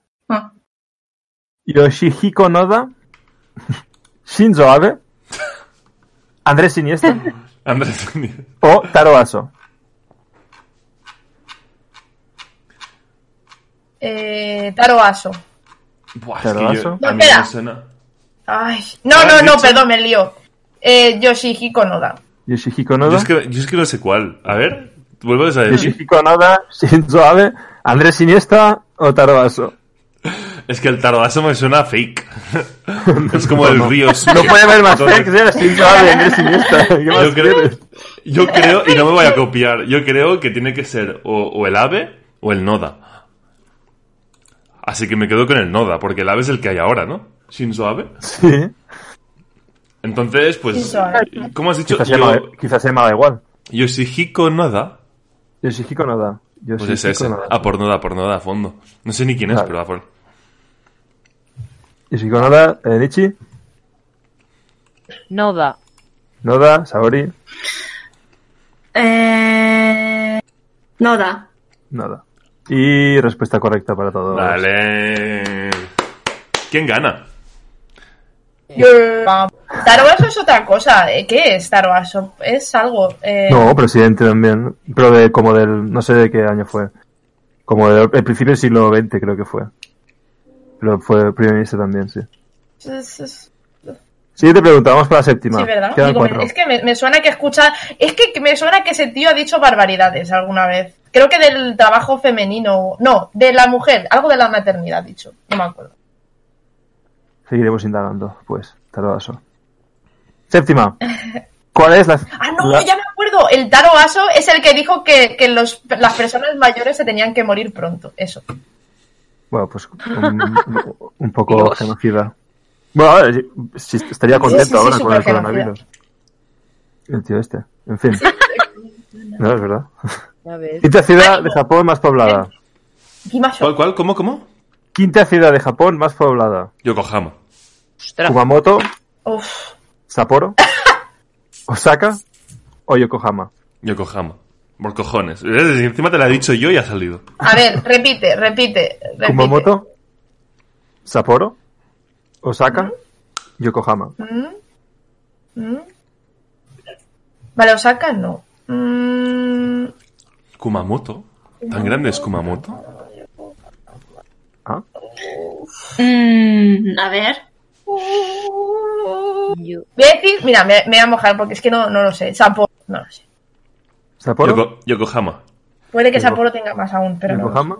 Yoshihiko Noda, Shinzo Abe, Andrés Iniesta Andrés. o Taro Aso. Eh, Taro Aso. Buah, es que yo, No, a mí espera. me suena. Ay. No, ¿Lo has no, dicho? perdón, me lío. Eh, Yoshihiko Noda. Yoshihiko Yo Noda, es, que, yo es que no sé cuál. A ver, vuelvo a decir. Yoshihiko Noda, Shinzo Abe, Andrés Iniesta o Taro Aso. Es que el tarodaso me suena fake. es como el río. No puede haber más fake, sea Shinzo Abe, Andrés Iniesta. ¿Qué más Yo creo, yo creo, y no me voy a copiar, yo creo que tiene que ser o, o el ave o el noda. Así que me quedo con el noda, porque el ave es el que hay ahora, ¿no? Shinzo Abe. Sí. Entonces, pues. ¿cómo has dicho? Quizás se llama, quizás se igual. Yoshihiko Noda. Yoshihiko Noda. Pues Yoshihiko es ese. Noda. A por Noda, por Noda a fondo. No sé ni quién es, pero a por. Yoshihiko Noda, eh, Nichi, Noda. Noda, Saori, Eh, no da. Noda. Y respuesta correcta para todos. Dale. ¿Quién gana? Vamos. Taroaso es otra cosa. ¿eh? ¿Qué es Taroaso? Es algo. eh, No, presidente también. Pero de como del. No sé de qué año fue. Como del el principio del siglo XX, creo que fue. Pero fue primer ministro también, sí. es- es- Siguiente pregunta, vamos para la séptima. Sí, ¿verdad? Digo, es que me, me suena que escucha. Es que me suena que ese tío ha dicho barbaridades alguna vez. Creo que del trabajo femenino. No, de la mujer. Algo de la maternidad dicho. No me acuerdo. Seguiremos indagando, pues. Tarodaso. Séptima. ¿Cuál es la. Ah, no, la- ya me acuerdo. El Taro Aso es el que dijo que, que los, las personas mayores se tenían que morir pronto. Eso. Bueno, pues un, un poco genocida. Bueno, a ver, si- si- estaría contento Sí, sí, sí, ahora con el coronavirus. El tío este. En fin. No, es verdad. Quinta ciudad de Japón más poblada. ¿Cuál, cuál? ¿Cómo, cómo? Quinta ciudad de Japón más poblada. Yokohama. Ostras. Kumamoto, Uf. Sapporo, Osaka o Yokohama. Yokohama. Por cojones. ¿Ves? Encima te la he dicho yo y ha salido. A ver, repite, repite. repite. Kumamoto, Sapporo, Osaka, Yokohama. ¿Mm? Vale, Osaka no. Mm, Kumamoto. ¿Tan grande es Kumamoto? ¿Ah? Mm, a ver. Voy a decir, mira, me, me voy a mojar porque es que no, no lo sé. Sapporo, no lo sé. Sapporo, Yoko- Yokohama. Puede que Yoko- Sapporo tenga más aún, pero no. Yokohama,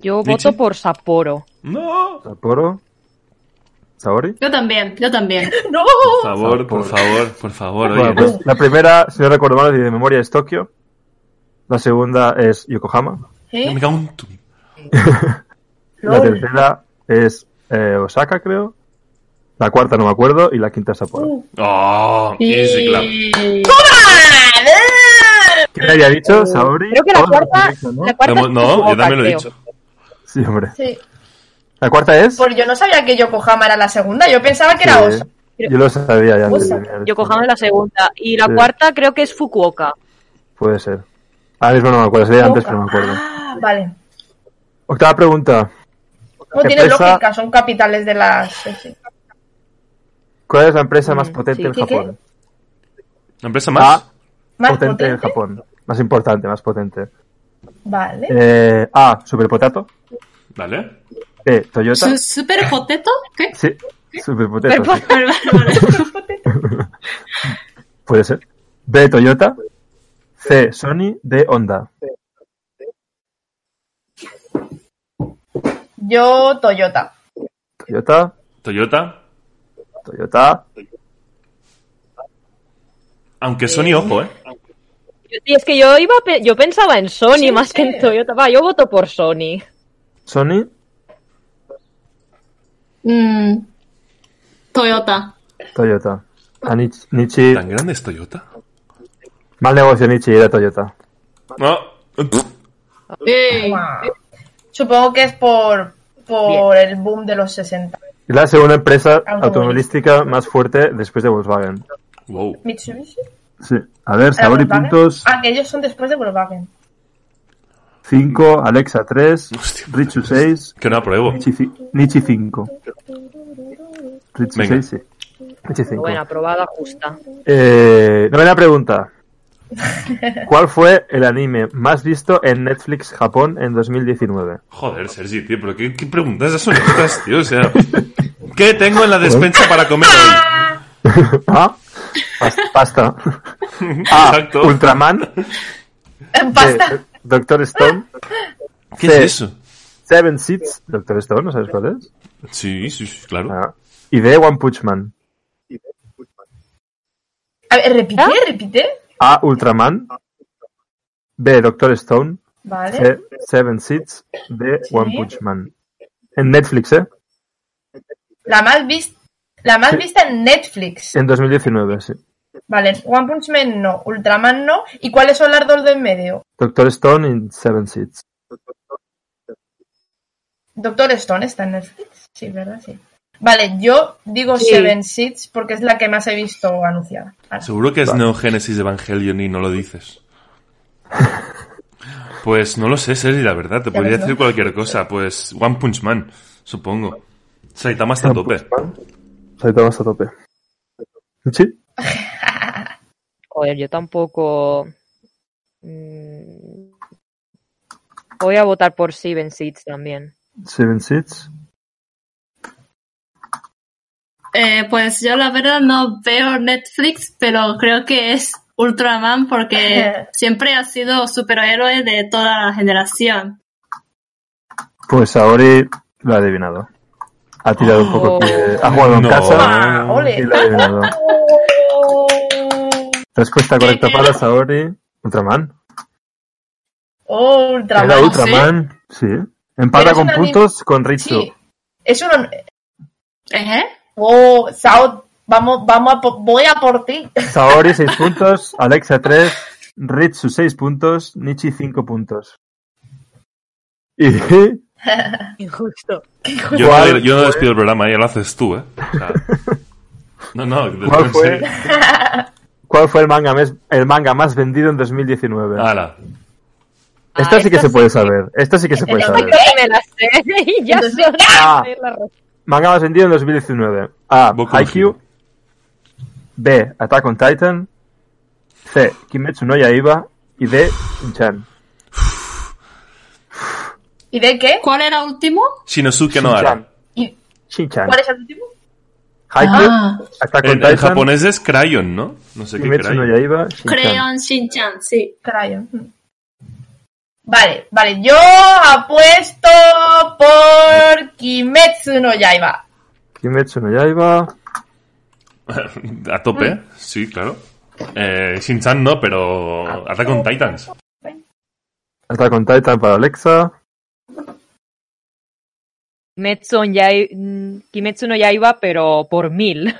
Yo ¿Nichi? voto por Sapporo. No. Sapporo, Saori. Yo también, yo también. ¡No! Por favor, por favor, por favor. Oye, Bueno, pues la primera, si no recuerdo mal, de memoria es Tokio. La segunda es Yokohama. ¿Eh? me cago en tu- La tercera es eh, Osaka, creo. La cuarta no me acuerdo. Y la quinta es Sapporo. Uh. Oh, easy clap. ¿Quién había dicho? ¿Saori? Creo que la Oh, cuarta, ¿no? la cuarta Hemos- es no, yo también lo he dicho. Sí, hombre. Sí. ¿La cuarta es? Pues yo no sabía que Yokohama era la segunda. Yo pensaba que era Osaka. Yo lo sabía ya Yokohama es la segunda. Y la Sí. cuarta creo que es Fukuoka. Puede ser. Ahora mismo no me acuerdo. Sería antes, pero no me acuerdo. Ah, vale. Octava pregunta. No tiene lógica, son capitales de las. ¿Cuál es la empresa más Mm, potente sí. en ¿Qué, Japón? ¿La empresa A. más? ¿Más potente, potente? en Japón. Más importante, más potente. Vale. Eh, A. Super Potato. ¿Vale? B. Toyota. ¿Su- ¿Super potato? ¿Qué? Sí. Super Potato. sí. Puede ser. B. Toyota. C. Sony. D. Honda. Yo, Toyota. Toyota. Toyota. Toyota. Aunque Sony, ojo, ¿eh? Y es que yo iba, yo pensaba en Sony Sí, más que sí. en Toyota. Va, yo voto por Sony. Sony. Mm, Toyota. Toyota. A Nichi, Nichi- ¿Tan grande es Toyota? Mal negocio, Nichi. Era Toyota. No. Ey. Supongo que es por, por el boom de los 60. Es la segunda empresa Automovilística. más fuerte después de Volkswagen. Wow. ¿Mitsubishi? Sí. A ver, ¿Era Saori Volkswagen? puntos. Ah, que ellos son después de Volkswagen. 5, Alexa 3, Hostia. Richu 6, Que no apruebo. Nichi 5. Richu Venga. 6, sí. Nichi 5. Bueno, aprobada justa. Eh, novena pregunta. ¿Cuál fue el anime más visto en Netflix Japón en 2019? Joder, Sergi, tío, pero ¿qué, qué preguntas son estas, tío? O sea, ¿qué tengo en la despensa para comer hoy? ¿Ah? Pas- Pasta. A. Exacto. Ultraman. En pasta. B. Doctor Stone. ¿Qué C. es eso? Seven Seeds, Doctor Stone, ¿no sabes cuál es? Sí, sí, sí, claro. Ah. Y D, One Punch Man. A ver, repite, repite. A, Ultraman. B, Doctor Stone. Vale. C, Seven Seeds. D, One Punch Man. En Netflix, ¿eh? La más, vis- la más Sí. vista en Netflix. En 2019, sí. Vale, One Punch Man no, Ultraman no. ¿Y cuáles son las dos de en medio? Doctor Stone y Seven Seeds. Doctor Stone está en Netflix. Sí, ¿verdad? Sí. Vale, yo digo Sí. Seven Seeds porque es la que más he visto anunciada. Vale. Seguro que es Neogénesis Evangelion y no lo dices. Pues no lo sé, Sergi, la verdad. Te podría decir cualquier cosa. Pues One Punch Man, supongo. Saitama está a tope. Saitama está a tope. Sí. Joder, yo tampoco. mm, Voy a votar por Seven Seeds también. Seven Seeds. Eh, pues yo la verdad no veo Netflix, pero creo que es Ultraman porque siempre ha sido superhéroe de toda la generación. Pues Saori lo ha adivinado. Ha tirado un poco que ha jugado en No. casa Ah, y lo ha adivinado. Respuesta correcta para Saori. Ultraman. Oh, Ultraman. Era Ultraman. Sí. Empata Pero es con puntos con Ritsu. Sí. Es uno. ¿Eh? Oh, Sao, vamos, vamos a po- voy a por ti. Saori 6 puntos, Alexa 3, Ritsu 6 puntos, Nichi 5 puntos. Y Injusto. Yo, ¿Cuál no, yo no fue? despido el programa, ya lo haces tú, ¿eh? O sea, no, no, ¿Cuál fue? ¿cuál fue el manga, mes- el manga más vendido en 2019? Ala. Esta Ah, sí que se puede saber. Esta sí que se puede saber. me la sé y ya ¡ah! sé la respuesta. Manga más vendido en 2019. A. Boku no. B. Attack on Titan. C. Kimetsu no Yaiba. Y D. Shin-chan. ¿Y de qué? ¿Cuál era el último? Shinosuke no Ara. Shin-chan. ¿Y Shin-chan. cuál es el último? Haikyuu. Ah, Attack on En, en Titan. japonés es Crayon, ¿no? No sé qué Kimetsu no Crayon. Yaiba. Shin-chan. Creon Shin-chan, sí. Crayon. Vale, vale, yo apuesto por Kimetsu no Yaiba. Kimetsu no Yaiba. A tope, sí, claro. Eh, Shin-chan no, pero Attack on Titans. Attack on Titan para Alexa. Mm, Kimetsu no Yaiba, pero por mil.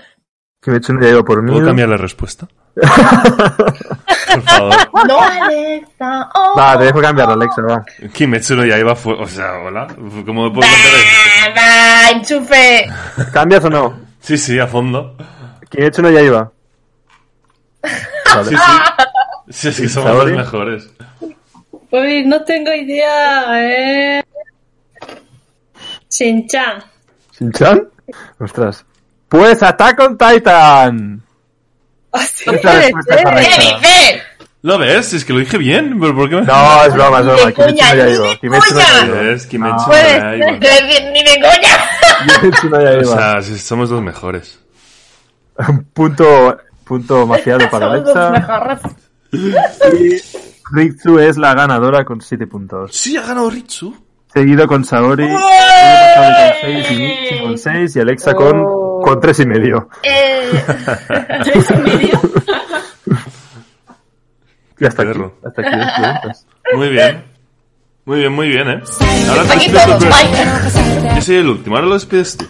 Kimetsu no Yaiba por ¿Puedo mil. cambiar la respuesta? Por favor. No, Alexa. Oh. Va, te dejo cambiar Alexa, va. Kimetsu no Yaiba fue... O sea, hola. ¿Cómo puedo cambiar? Va, enchufe. ¿Cambias o no? Sí, sí, a fondo. Kimetsu no Yaiba. Vale. Sí, sí. Sí, es que somos los mejores. Uy, no tengo idea. Eh... Shin-chan. ¿Shin-chan? Ostras. Pues Attack on Titan. Respuesta ¿Qué dices? ¿Lo ves? Es que lo dije bien. ¿Pero por qué me... No, es broma, es broma. Kimetsu no Yaiba. Kimetsu no. Yaiba. Es Kimetsu no Yaiba. Ni de coña. Kimetsu no O Yaiba. sea, si somos los mejores. Punto, punto mafiado para Alexa. Y Ritsu es la ganadora con 7 puntos. Sí, ha ganado Ritsu. Seguido con Saori. seguido con Saori con 6 y Nichi con 6 y Alexa con, con 3 y medio. Eh, ¿Tres y medio? Y hasta aquí. Hasta aquí las preguntas. Muy bien. Muy bien, muy bien, ¿eh? Ahora te aquí despides tú, pero-. Yo soy el último, ahora lo despides tú.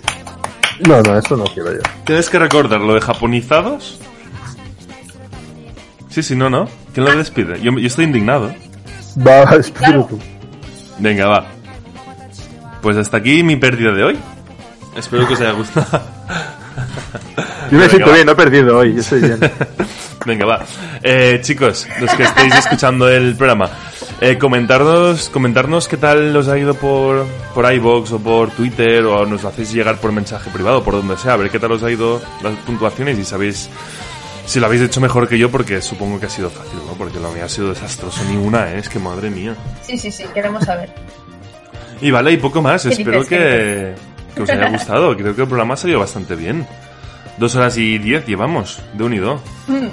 No, no, eso no quiero yo. Tienes que recordar lo de japonizados. Sí, sí, no, no. ¿Quién lo despide? Yo, yo estoy indignado. Va, espero tú. Venga, va. Pues hasta aquí mi pérdida de hoy. Espero que os haya gustado. Yo me Venga, siento va. bien, no he perdido hoy, yo estoy bien. Venga, va. Eh, chicos, los que estéis escuchando el programa, eh, comentarnos, comentarnos qué tal os ha ido por, por iVoox o por Twitter o nos lo hacéis llegar por mensaje privado, por donde sea, a ver qué tal os ha ido las puntuaciones y sabéis si lo habéis hecho mejor que yo, porque supongo que ha sido fácil, ¿no? Porque lo mío ha sido desastroso, ni una, ¿eh? Es que madre mía. Sí, sí, sí, queremos saber. Y vale, y poco más. ¿Qué Espero dices, que, que os haya gustado. Creo que el programa ha salido bastante bien. Dos horas y diez llevamos, de unido. Mm.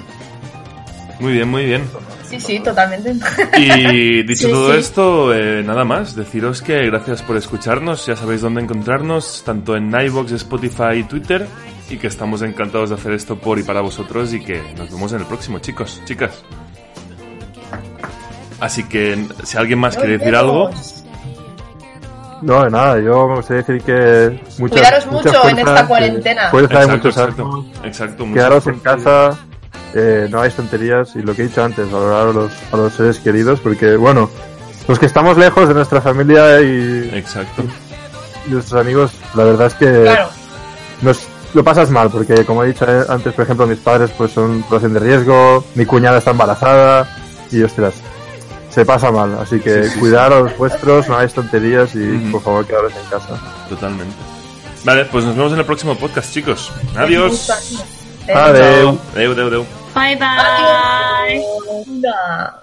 Muy bien, muy bien. Sí, sí, totalmente. Y dicho Sí, todo sí. esto, eh, nada más, deciros que gracias por escucharnos, ya sabéis dónde encontrarnos, tanto en iVoox, Spotify y Twitter, y que estamos encantados de hacer esto por y para vosotros y que nos vemos en el próximo, chicos, chicas. Así que si alguien más quiere decir algo, No, de nada, yo me gustaría decir que muchas, Cuidaros mucho en esta cuarentena. Fuerza de exacto, muchos exacto, Quedaros en casa, eh, no hagáis tonterías y lo que he dicho antes, valorar a los, a los seres queridos, porque bueno, los que estamos lejos de nuestra familia y, Exacto. y nuestros amigos, la verdad es que Claro. nos, lo pasas mal, porque como he dicho eh, antes, por ejemplo, mis padres pues son población de riesgo, mi cuñada está embarazada y ostras, se pasa mal, así que Sí, sí, cuidar a los vuestros, no hagáis tonterías y por favor quedaros en casa. Totalmente. Vale, pues nos vemos en el próximo podcast, chicos. Adiós. Adeu. Adeu, adeu, adeu. Bye bye. Adiós.